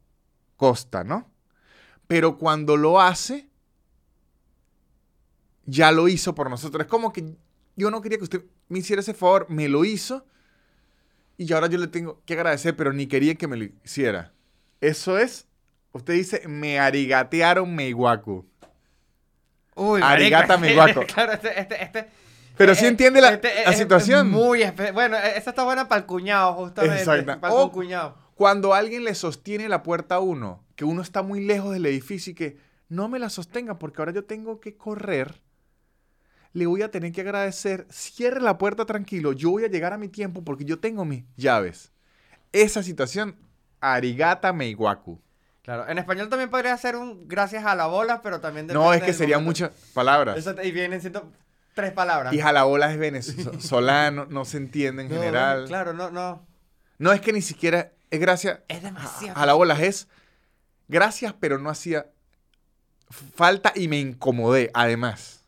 costa, ¿no? Pero cuando lo hace, ya lo hizo por nosotros. Es como que yo no quería que usted me hiciera ese favor, me lo hizo y ahora yo le tengo que agradecer, pero ni quería que me lo hiciera. Eso es, usted dice, me arigatearon meiwaku. Uy, Arigata marico, Meiwaku. claro, este, este, este. Pero eh, sí entiende la, este la es situación. Muy Bueno, eh, esa está buena para el cuñado, justamente. Exacto. Para el cuñado. Cuando alguien le sostiene la puerta a uno, que uno está muy lejos del edificio y que no me la sostenga porque ahora yo tengo que correr, le voy a tener que agradecer, cierre la puerta tranquilo, yo voy a llegar a mi tiempo porque yo tengo mis llaves. Esa situación, arigata meiwaku. Claro, en español también podría ser un gracias a la bola, pero también No, es que momento. muchas palabras. Eso- y vienen siendo tres palabras. Y jalabola es venezolano, no se entiende en No, general. claro, no, no. No es que ni siquiera es gracias Es demasiado. a la bola, es gracias, pero no hacía falta y me incomodé, además.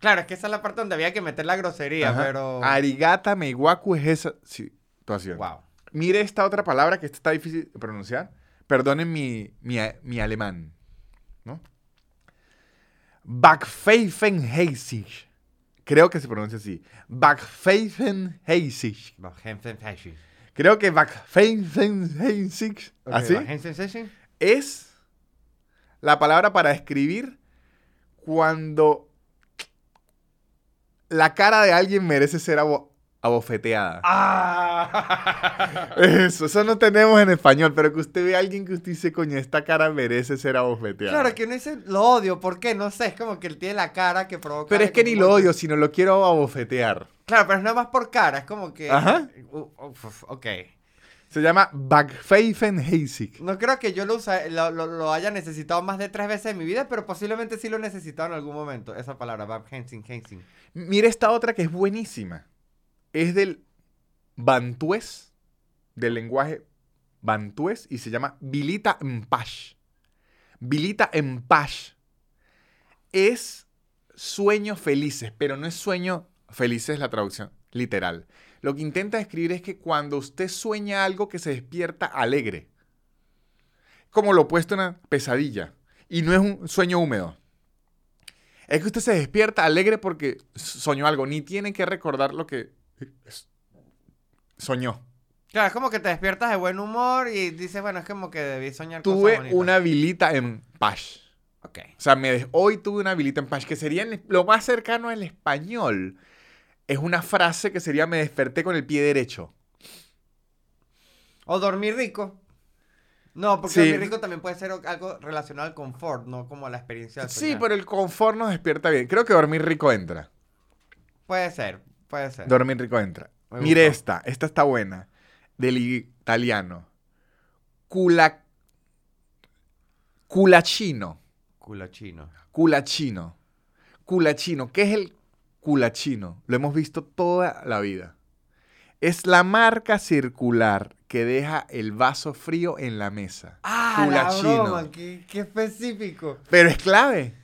Claro, es que esa es la parte donde había que meter la grosería, Ajá. pero. Arigata meiwaku es esa situación. Wow. Mire esta otra palabra que está difícil de pronunciar. Perdonen mi, mi, mi alemán. ¿No? Backpfeifenheisig. Creo que se pronuncia así. Backpfeifenheisig. Creo que Backpfeifenheisig. ¿Así? es la palabra para describir cuando la cara de alguien merece ser abofeteada. ¡Ah! Eso, eso no tenemos en español, pero que usted ve a alguien que usted dice, coño, esta cara merece ser abofeteada. Claro, que uno dice, lo odio, ¿por qué? No sé, es como que él tiene la cara que provoca... Pero es que ni lo odio, sino lo quiero abofetear. Claro, pero es nada más por cara, es como que... Ajá. Uh, ok. Se llama Backpfeifenheisig. No creo que yo lo, usa- lo, lo- lo haya necesitado más de tres veces en mi vida, pero posiblemente sí lo he necesitado en algún momento. Esa palabra, Hensing, Hensing. Mira esta otra que es buenísima. Es del bantués, del lenguaje bantués, y se llama Bilita Mpash. Bilita Mpash es sueños felices, pero no es sueño felices la traducción literal. lo que intenta describir es que cuando usted sueña algo que se despierta alegre, como lo opuesto a una pesadilla, y no es un sueño húmedo. Es que usted se despierta alegre porque soñó algo, ni tiene que recordar lo que soñó. Claro, es como que te despiertas de buen humor y dices, bueno, es como que debí soñar Tuve una vilita en Pash. Ok. O sea, me hoy tuve una vilita en Pash, que sería en- lo más cercano al español. Es una frase que sería me desperté con el pie derecho. O dormir rico. No, porque Sí. dormir rico también puede ser algo relacionado al confort, no como a la experiencia de Sí, pero el confort nos despierta bien. Creo que dormir rico entra. Puede ser, puede ser. Dormir rico entra. Me Mire gustó. esta, esta está buena. Del italiano. Cula... Culachino. Culachino. Culachino. Culachino. ¿Qué es el culachino? Lo hemos visto toda la vida. Es la marca circular que deja el vaso frío en la mesa. Ah, Culachino. la broma, qué, qué específico. Pero es clave.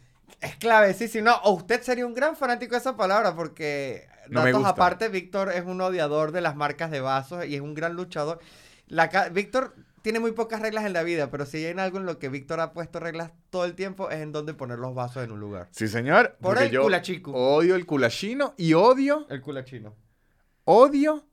Es clave, sí, sí, no. O usted sería un gran fanático de esa palabra porque, No me datos gusta. aparte, Víctor es un odiador de las marcas de vasos y es un gran luchador. La Víctor tiene muy pocas reglas en la vida, pero si hay en algo en lo que Víctor ha puesto reglas todo el tiempo es en dónde poner los vasos en un lugar. Sí, señor. Por el yo culachico. Odio el culachino y odio, El culachino. odio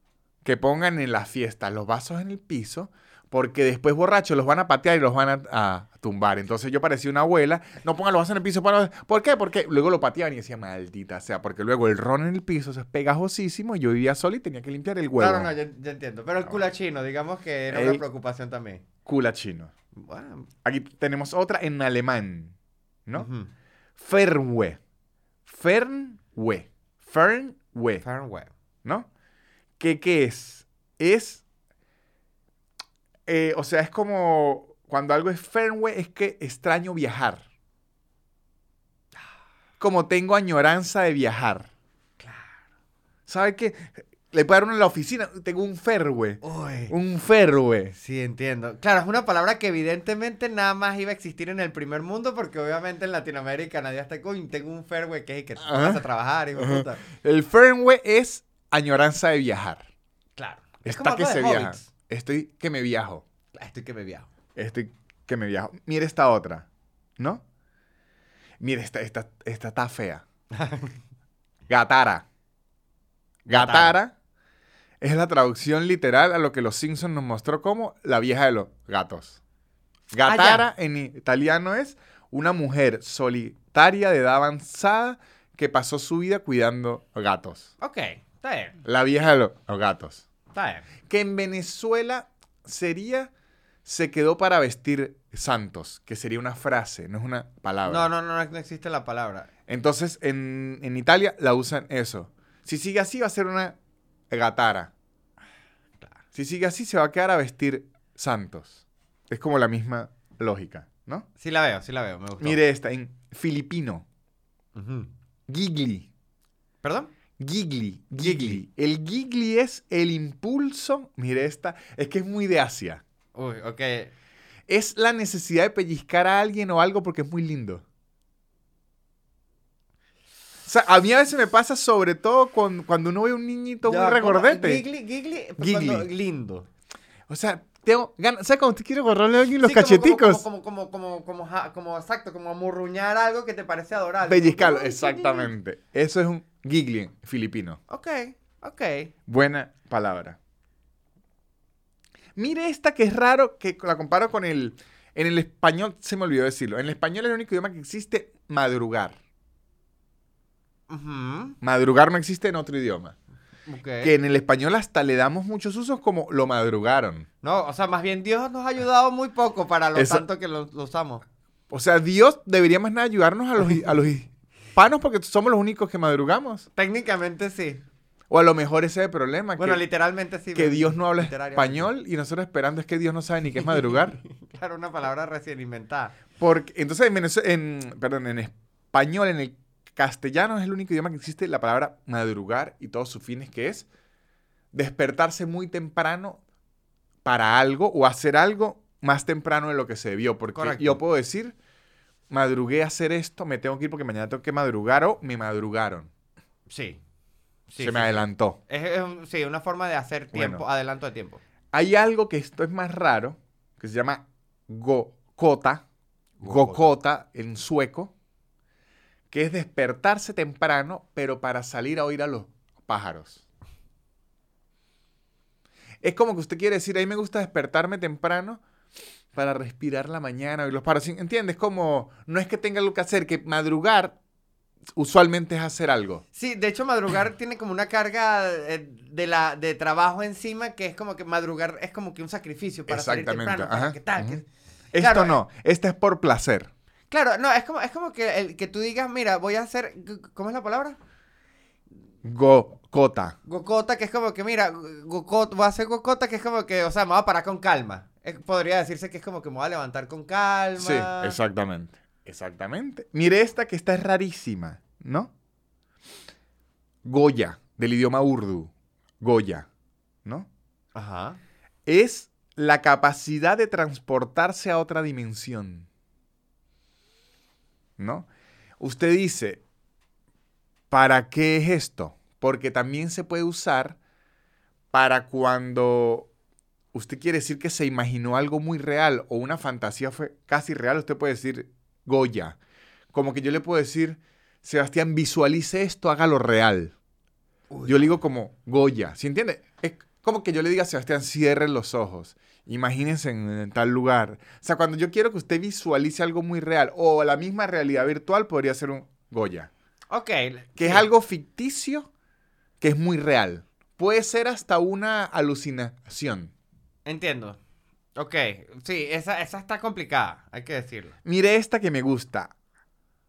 que pongan en las fiestas los vasos en el piso porque después borrachos los van a patear y los van a, a tumbar. Entonces yo parecía una abuela, no pongan los vasos en el piso. Para... ¿Por qué? Porque luego lo pateaban y decía, maldita sea, porque luego el ron en el piso eso es pegajosísimo y yo vivía solo y tenía que limpiar el huevo. Claro, no, ya, ya entiendo. Pero el culachino, digamos que era El- una preocupación también. Culachino. Bueno, Aquí tenemos otra en alemán, ¿no? ujú. Fernwe. Fernwe. Fernwe. Farnwell. ¿no? ¿Qué, qué es? Es, eh, o sea, es como cuando algo es firmware, es que extraño viajar. Como tengo añoranza de viajar. Claro. ¿Sabe qué? Le puedo dar uno en la oficina. Tengo un ferwe. Un ferwe. Sí, entiendo. Claro, es una palabra que evidentemente nada más iba a existir en el primer mundo porque obviamente en Latinoamérica nadie está con tengo un fairway que es que vas a trabajar y puta. El firmware es añoranza de viajar. Claro. Es Está como que se viaja. hobbits. Estoy que me viajo. Ah, Estoy que me viajo. Estoy que me viajo. Mire esta otra, ¿no? Mire, esta, esta, esta está fea. Gatara. Gatara. Es la traducción literal a lo que los Simpsons nos mostró como la vieja de los gatos. Gatara en italiano es una mujer solitaria de edad avanzada que pasó su vida cuidando gatos. Ok, está bien, La vieja de los los gatos. Está bien. Que en Venezuela sería se quedó para vestir santos, que sería una frase, no es una palabra. No, no, no, no existe la palabra. Entonces en, en Italia la usan eso. Si sigue así va a ser una gatara. Si sigue así se va a quedar a vestir santos. Es como la misma lógica, ¿no? Sí la veo, sí la veo, me gustó. Mire esta, en filipino, Ujú. gigli. ¿Perdón? Gigli, gigli. El gigli es el impulso, mire esta, es que es muy de Asia. Uy, ok. Es la necesidad de pellizcar a alguien o algo porque es muy lindo. O sea, a mí a veces me pasa sobre todo con- cuando uno ve un niñito Ya, muy ¿cómo? regordete. Gigli, gigli, Gigli. cuando- lindo. O sea, tengo ganas, ¿sabes cuando te quiero agarrarle a alguien los Sí, como- cacheticos? Como, como, como, como, como, ja- como, exacto, como amurruñar algo que te parece adorable. Pellizcarlo, Como, "Ay, qué exactamente. Eso es un gigli filipino. lindo". Ok, ok. Buena palabra. Mire esta que es raro, que la comparo con el... En el español, se me olvidó decirlo, en el español es el único idioma que existe madrugar. Madrugar no existe en otro idioma. Que en el español hasta le damos muchos usos como lo madrugaron. No, o sea, más bien Dios nos ha ayudado muy poco para lo Eso- tanto que lo, lo usamos. O sea, Dios debería más nada ayudarnos a los, a los hispanos porque somos los únicos que madrugamos. Técnicamente sí. O a lo mejor ese es el problema, Bueno, que, literalmente sí. que Dios no habla español y nosotros esperando es que Dios no sabe ni qué es madrugar. Claro, una palabra recién inventada. Porque, entonces, en, en- perdón, en español, en el castellano es el único idioma que existe la palabra madrugar y todos sus fines, que es despertarse muy temprano para algo o hacer algo más temprano de lo que se debió. Porque Correcto. yo puedo decir, madrugué a hacer esto, me tengo que ir porque mañana tengo que madrugar o me madrugaron. Sí. Sí, se sí, me adelantó. Es, sí, una forma de hacer tiempo, Bueno. adelanto de tiempo. Hay algo que esto es más raro, que se llama Gokota. gokota en sueco, que es despertarse temprano, pero para salir a oír a los pájaros. Es como que usted quiere decir, a mí me gusta despertarme temprano para respirar la mañana, oír los pájaros. ¿Entiendes? Como, no es que tenga algo que hacer, que madrugar usualmente es hacer algo. Sí, de hecho madrugar tiene como una carga eh, de la de trabajo encima que es como que madrugar es como que un sacrificio para salir Exactamente, temprano, para ajá, que tal, que- ujú. Esto Claro, no, esto es por placer. Claro, no, es como es como que el que tú digas, mira, voy a hacer ¿cómo es la palabra? Gokota. Gokota, que es como que, mira, voy a hacer gokota, que es como que, o sea, me voy a parar con calma. Eh, podría decirse que es como que me voy a levantar con calma. Sí, exactamente. Exactamente. Mire esta que esta es rarísima, ¿no? Goya, del idioma urdu. Goya, ¿no? Ajá. Es la capacidad de transportarse a otra dimensión. ¿No? Usted dice, ¿para qué es esto? Porque también se puede usar para cuando usted quiere decir que se imaginó algo muy real o una fantasía fue casi real, usted puede decir Goya. Como que yo le puedo decir, Sebastián, visualice esto, hágalo real. Yo le digo como Goya, ¿sí entiende? Es como que yo le diga a Sebastián, cierre los ojos, imagínense en, en tal lugar. O sea, cuando yo quiero que usted visualice algo muy real o la misma realidad virtual, podría ser un Goya. Ok. Que es algo ficticio, que es muy real. Puede ser hasta una alucinación. Entiendo. Ok, sí, esa, esa está complicada, hay que decirlo. Mire esta que me gusta.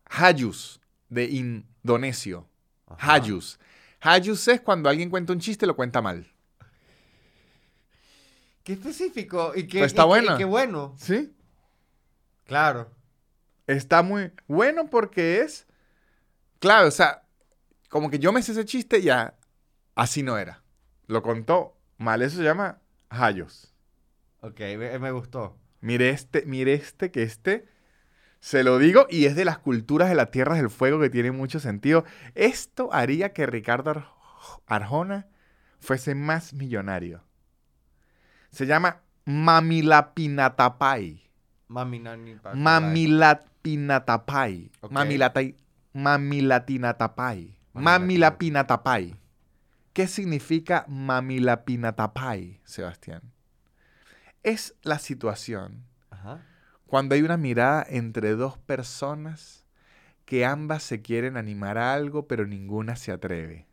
Hayus, de indonesio. Ajá. Hayus. Hayus es cuando alguien cuenta un chiste y lo cuenta mal. Qué específico y qué, Pues está y qué- buena. y qué bueno. ¿Sí? Claro. Está muy bueno porque es. Claro, o sea, como que yo me sé ese chiste y ya así no era. Lo contó mal. Eso se llama Hayos. Ok, me, me gustó. Mire este, mire este, que este. Se lo digo y es de las culturas de las tierras del fuego que tiene mucho sentido. Esto haría que Ricardo Ar- Arjona fuese más millonario. Se llama Mamilapinatapai. Mami, nani, pa- Mamilapinatapai. Ok. Mamilatai- Mamilatinatapai. Mamilapinatapai. ¿Qué significa Mamilapinatapai, Sebastián? Es la situación Ajá. cuando hay una mirada entre dos personas que ambas se quieren animar a algo, pero ninguna se atreve.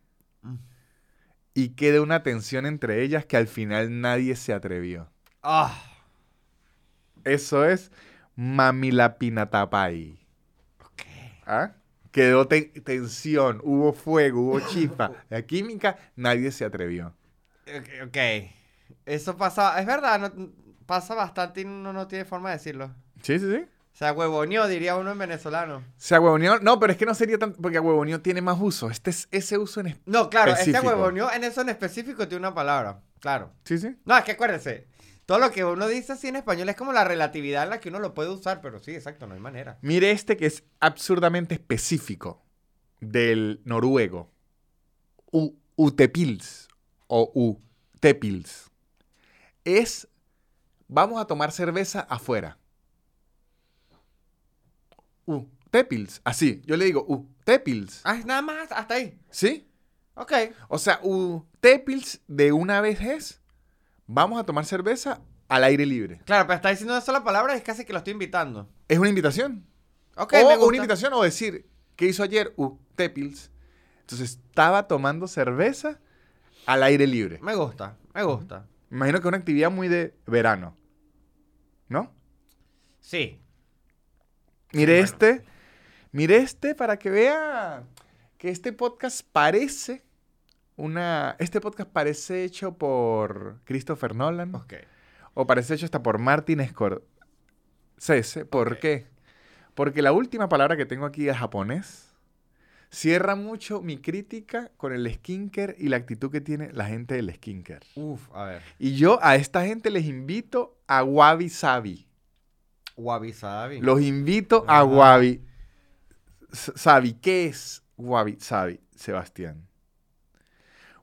Y queda una tensión entre ellas que al final nadie se atrevió. Ah, Eso es Mamilapinatapai. ok. ¿Ah? Quedó ten- tensión, hubo fuego, hubo chispa. La química, nadie se atrevió. Ok, ok. Eso pasa, es verdad, no- pasa bastante y uno no tiene forma de decirlo. Sí, sí, sí. O sea, huevoneó, diría uno en venezolano. Se ahuevoneó. No, pero es que no sería tanto. Porque ahuevoneó tiene más uso. Este es ese uso en. es- No, claro, este Específico. huevoneó en eso en específico tiene una palabra. Claro. Sí, sí. No, es que acuérdense. Todo lo que uno dice así en español es como la relatividad en la que uno lo puede usar, pero sí, exacto, no hay manera. Mire este que es absurdamente específico del noruego. U- Utepils o Utepils. Es, vamos a tomar cerveza afuera. Utepils, así. Yo le digo Utepils. Ah, es nada más, hasta ahí. ¿Sí? Ok. O sea, Utepils de una vez es, vamos a tomar cerveza al aire libre. Claro, pero está diciendo una sola palabra es casi que lo estoy invitando. Es una invitación. Ok, o me gusta. una invitación o decir, ¿qué hizo ayer? Uh, Tepils. Entonces estaba tomando cerveza al aire libre. Me gusta, me gusta. Me imagino que es una actividad muy de verano. ¿No? Sí. Mire este. Mire este para que vea que este podcast parece una. Este podcast parece hecho por Christopher Nolan. Ok. O parece hecho hasta por Martin Scorsese. ¿Por qué? Porque la última palabra que tengo aquí es japonés. Cierra mucho mi crítica con el skincare y la actitud que tiene la gente del skincare. Uf, a ver. Y yo a esta gente les invito a Wabi Sabi. Wabi Sabi. Los invito a. Wabi Sabi. ¿Qué es Wabi Sabi, Sebastián?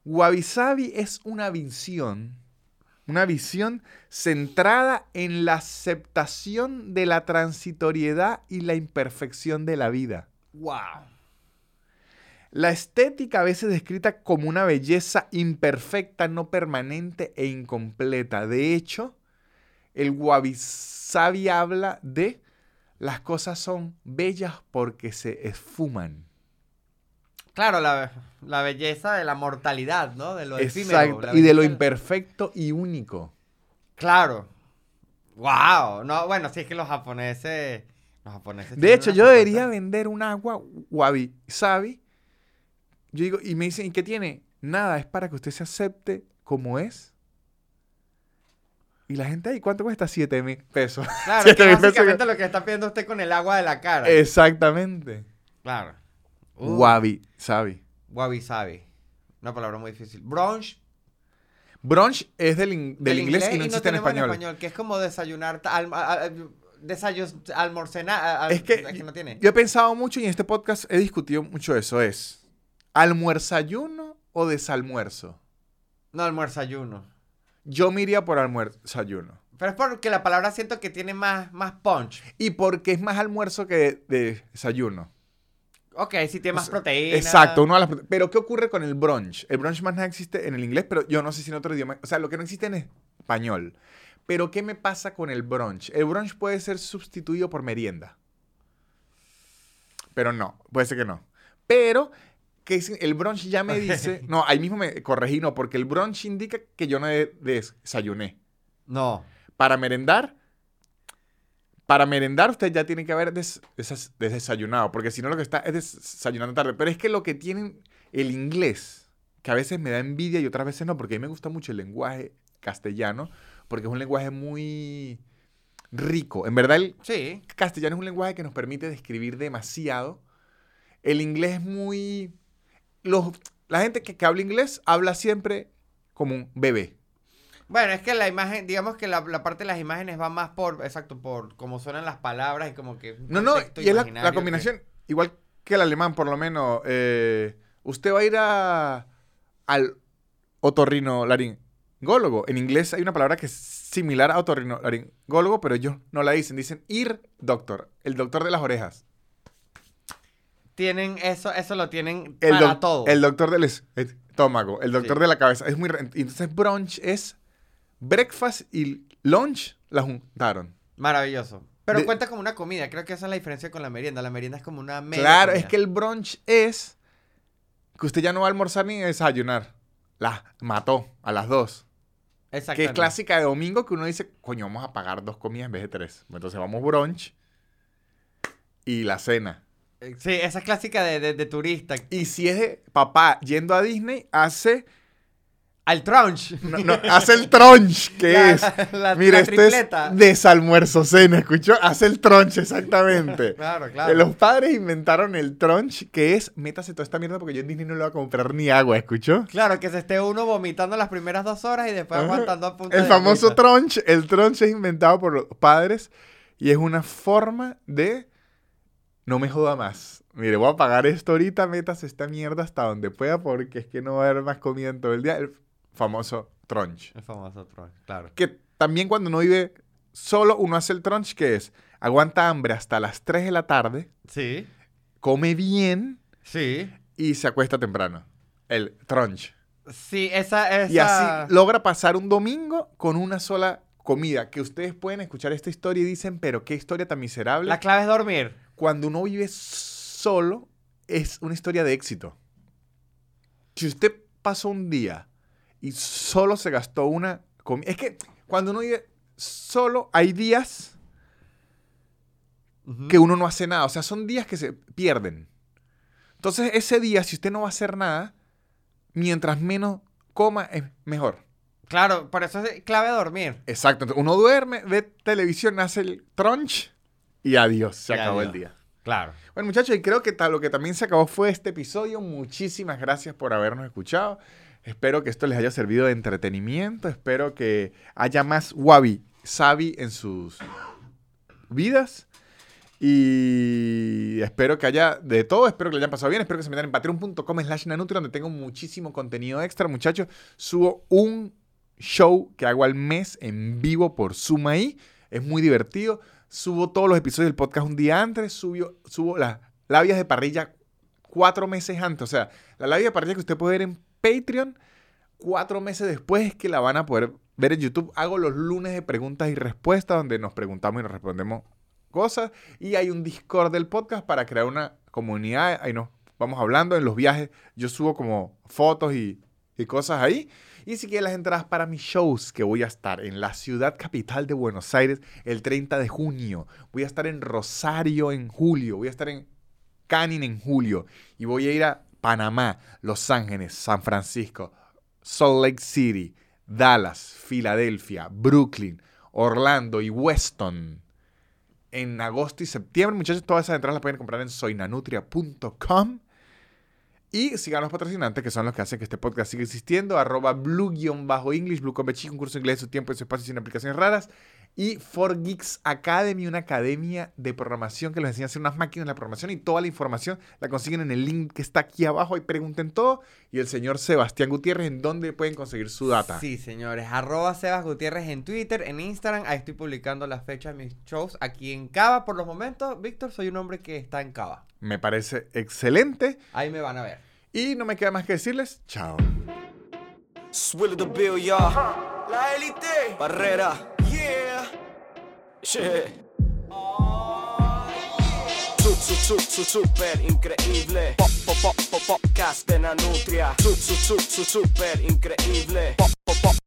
Wabi Sabi es una visión, una visión centrada en la aceptación de la transitoriedad y la imperfección de la vida. Wow. La estética a veces descrita como una belleza imperfecta, no permanente e incompleta. De hecho, el Wabi Sabi habla de las cosas son bellas porque se esfuman. Claro, la, la belleza de la mortalidad, ¿no? De lo efímero. Exacto. la Y de lo imperfecto y único. Claro. Wow. No, bueno, sí es que los japoneses. Los japoneses. De hecho, yo debería vender un agua Wabi Sabi. Yo digo, y me dicen, ¿y qué tiene? Nada, es para que usted se acepte como es. Y la gente ahí, ¿cuánto cuesta? 7 mil pesos. Claro, Siete que mil pesos básicamente lo que está pidiendo usted con el agua de la cara. Exactamente. Claro. Uh, Wabi Sabi. Wabi sabi. Una palabra muy difícil. Brunch. Brunch es del, in- del inglés, y no existe en tenemos español. Que es como desayunar. ta- alm- a- a- desayus, almorcenar. a- a- Es que, no tiene. yo he pensado mucho y en este podcast he discutido mucho eso. Es almuerzayuno o desalmuerzo. No, almuerzayuno. Yo me iría por almuerzayuno. Pero es porque la palabra siento que tiene más, más punch. Y porque es más almuerzo que de- desayuno. Ok, sí tiene más O sea, proteína. Exacto, uno de las Pero ¿qué ocurre con el brunch? El brunch más nada existe en el inglés, pero yo no sé si en otro idioma. O sea, lo que no existe en español. Pero ¿qué me pasa con el brunch? El brunch puede ser sustituido por merienda. Pero no, puede ser que no. Pero que es- el brunch ya me dice... No, ahí mismo me corregí, no, porque el brunch indica que yo no de- desayuné. No. Para merendar, para merendar usted ya tiene que haber des- desas- desayunado, porque si no lo que está es desayunando tarde. Pero es que lo que tienen el inglés, que a veces me da envidia y otras veces no, porque a mí me gusta mucho el lenguaje castellano, porque es un lenguaje muy rico. En verdad el Sí. castellano es un lenguaje que nos permite describir demasiado. El inglés es muy... Los, la gente que, que habla inglés habla siempre como un bebé. Bueno, es que la imagen, digamos que la, la parte de las imágenes va más por, exacto, por cómo suenan las palabras y como que... No, no, y es la, la que- combinación, igual que el alemán, por lo menos. eh, usted va a ir a, al otorrinolaringólogo. En inglés hay una palabra que es similar a otorrinolaringólogo, pero ellos no la dicen. Dicen ir doctor, el doctor de las orejas. Tienen eso, eso lo tienen El, para todo. el doctor del es- estómago, el doctor Sí. de la cabeza. Es muy... Entonces brunch es breakfast y lunch la juntaron. Maravilloso. Pero De- cuenta como una comida. Creo que esa es la diferencia con la merienda. La merienda es como una media Claro, es que el brunch es que usted ya no va a almorzar ni a desayunar. La mató a las dos. Que es clásica de domingo que uno dice, coño, vamos a pagar dos comidas en vez de tres. Entonces vamos brunch y la cena. Sí, esa es clásica de, de, de turista. Y si es de papá yendo a Disney, hace, Al trunch. no, no, hace el trunch, que La- es, la- mire, la tripleta. es desalmuerzo cena, ¿escuchó? Hace el trunch, exactamente. Claro, claro. Los padres inventaron el trunch, que es, métase toda esta mierda porque yo en Disney no le voy a comprar ni agua, ¿escuchó? Claro, que se esté uno vomitando las primeras dos horas y después Ajá. aguantando a punta El de famoso agüita. trunch, el trunch es inventado por los padres y es una forma de no me joda más. Mire, voy a pagar esto ahorita, metas esta mierda hasta donde pueda porque es que no va a haber más comida en todo el día. El famoso trunch. El famoso trunch, claro. Que también cuando uno vive solo, uno hace el trunch, que es aguanta hambre hasta las 3 de la tarde, Sí, come bien sí. y se acuesta temprano. El trunch. Sí, esa es. Y así logra pasar un domingo con una sola comida. Que ustedes pueden escuchar esta historia y dicen, pero qué historia tan miserable. La clave es dormir. Cuando uno vive solo, es una historia de éxito. Si usted pasó un día y solo se gastó una comida. Es que cuando uno vive solo, hay días que uno no hace nada. O sea, son días que se pierden. Entonces, ese día, si usted no va a hacer nada, mientras menos coma, es mejor. Claro, por eso es clave dormir. Exacto. Uno duerme, ve televisión, hace el trunch y adiós. Se Y acabó adiós. el día. Claro. Bueno, muchachos, y creo que lo que también se acabó fue este episodio. Muchísimas gracias por habernos escuchado. Espero que esto les haya servido de entretenimiento. Espero que haya más wabi sabi en sus vidas. Y espero que haya de todo, espero que lo hayan pasado bien, espero que se metan en patreon.com slash nanutri donde tengo muchísimo contenido extra, muchachos. Subo un show que hago al mes en vivo por ahí, es muy divertido. Subo todos los episodios del podcast un día antes, subo, subo las labias de parrilla cuatro meses antes. O sea, la labia de parrilla que usted puede ver en Patreon, cuatro meses después que la van a poder ver en YouTube. Hago los lunes de preguntas y respuestas donde nos preguntamos y nos respondemos cosas. Y hay un Discord del podcast para crear una comunidad. Ahí nos vamos hablando en los viajes. Yo subo como fotos y, y cosas ahí. Y si quieren las entradas para mis shows, que voy a estar en la ciudad capital de Buenos Aires el 30 de junio. Voy a estar en Rosario en julio. Voy a estar en Canning en julio. Y voy a ir a Panamá, Los Ángeles, San Francisco, Salt Lake City, Dallas, Filadelfia, Brooklyn, Orlando y Weston. En agosto y septiembre, muchachos, todas esas entradas las pueden comprar en soynanutria.com. Y sigan los patrocinantes, que son los que hacen que este podcast siga existiendo. Arroba blue-english, blue con un curso inglés, su tiempo y su espacio sin aplicaciones raras. Y For Geeks Academy, una academia de programación que les enseña a hacer unas máquinas de la programación. Y toda la información la consiguen en el link que está aquí abajo. Y pregunten todo. Y el señor Sebastián Gutiérrez, ¿en dónde pueden conseguir su data? Sí, señores. Arroba Sebas Gutiérrez en Twitter, en Instagram. Ahí estoy publicando las fechas de mis shows aquí en Cava. Por los momentos, Víctor, soy un hombre que está en Cava. Me parece excelente. Ahí me van a ver. Y no me queda más que decirles, chao. Swill the bill, ya. La élite. Barrera. Yeah. Yeah. Su, su, su, su, super increíble. Pop, pop, pop, pop, podcast de Nanutria. Su, su, su, su, super increíble. Pop, pop, pop, pop,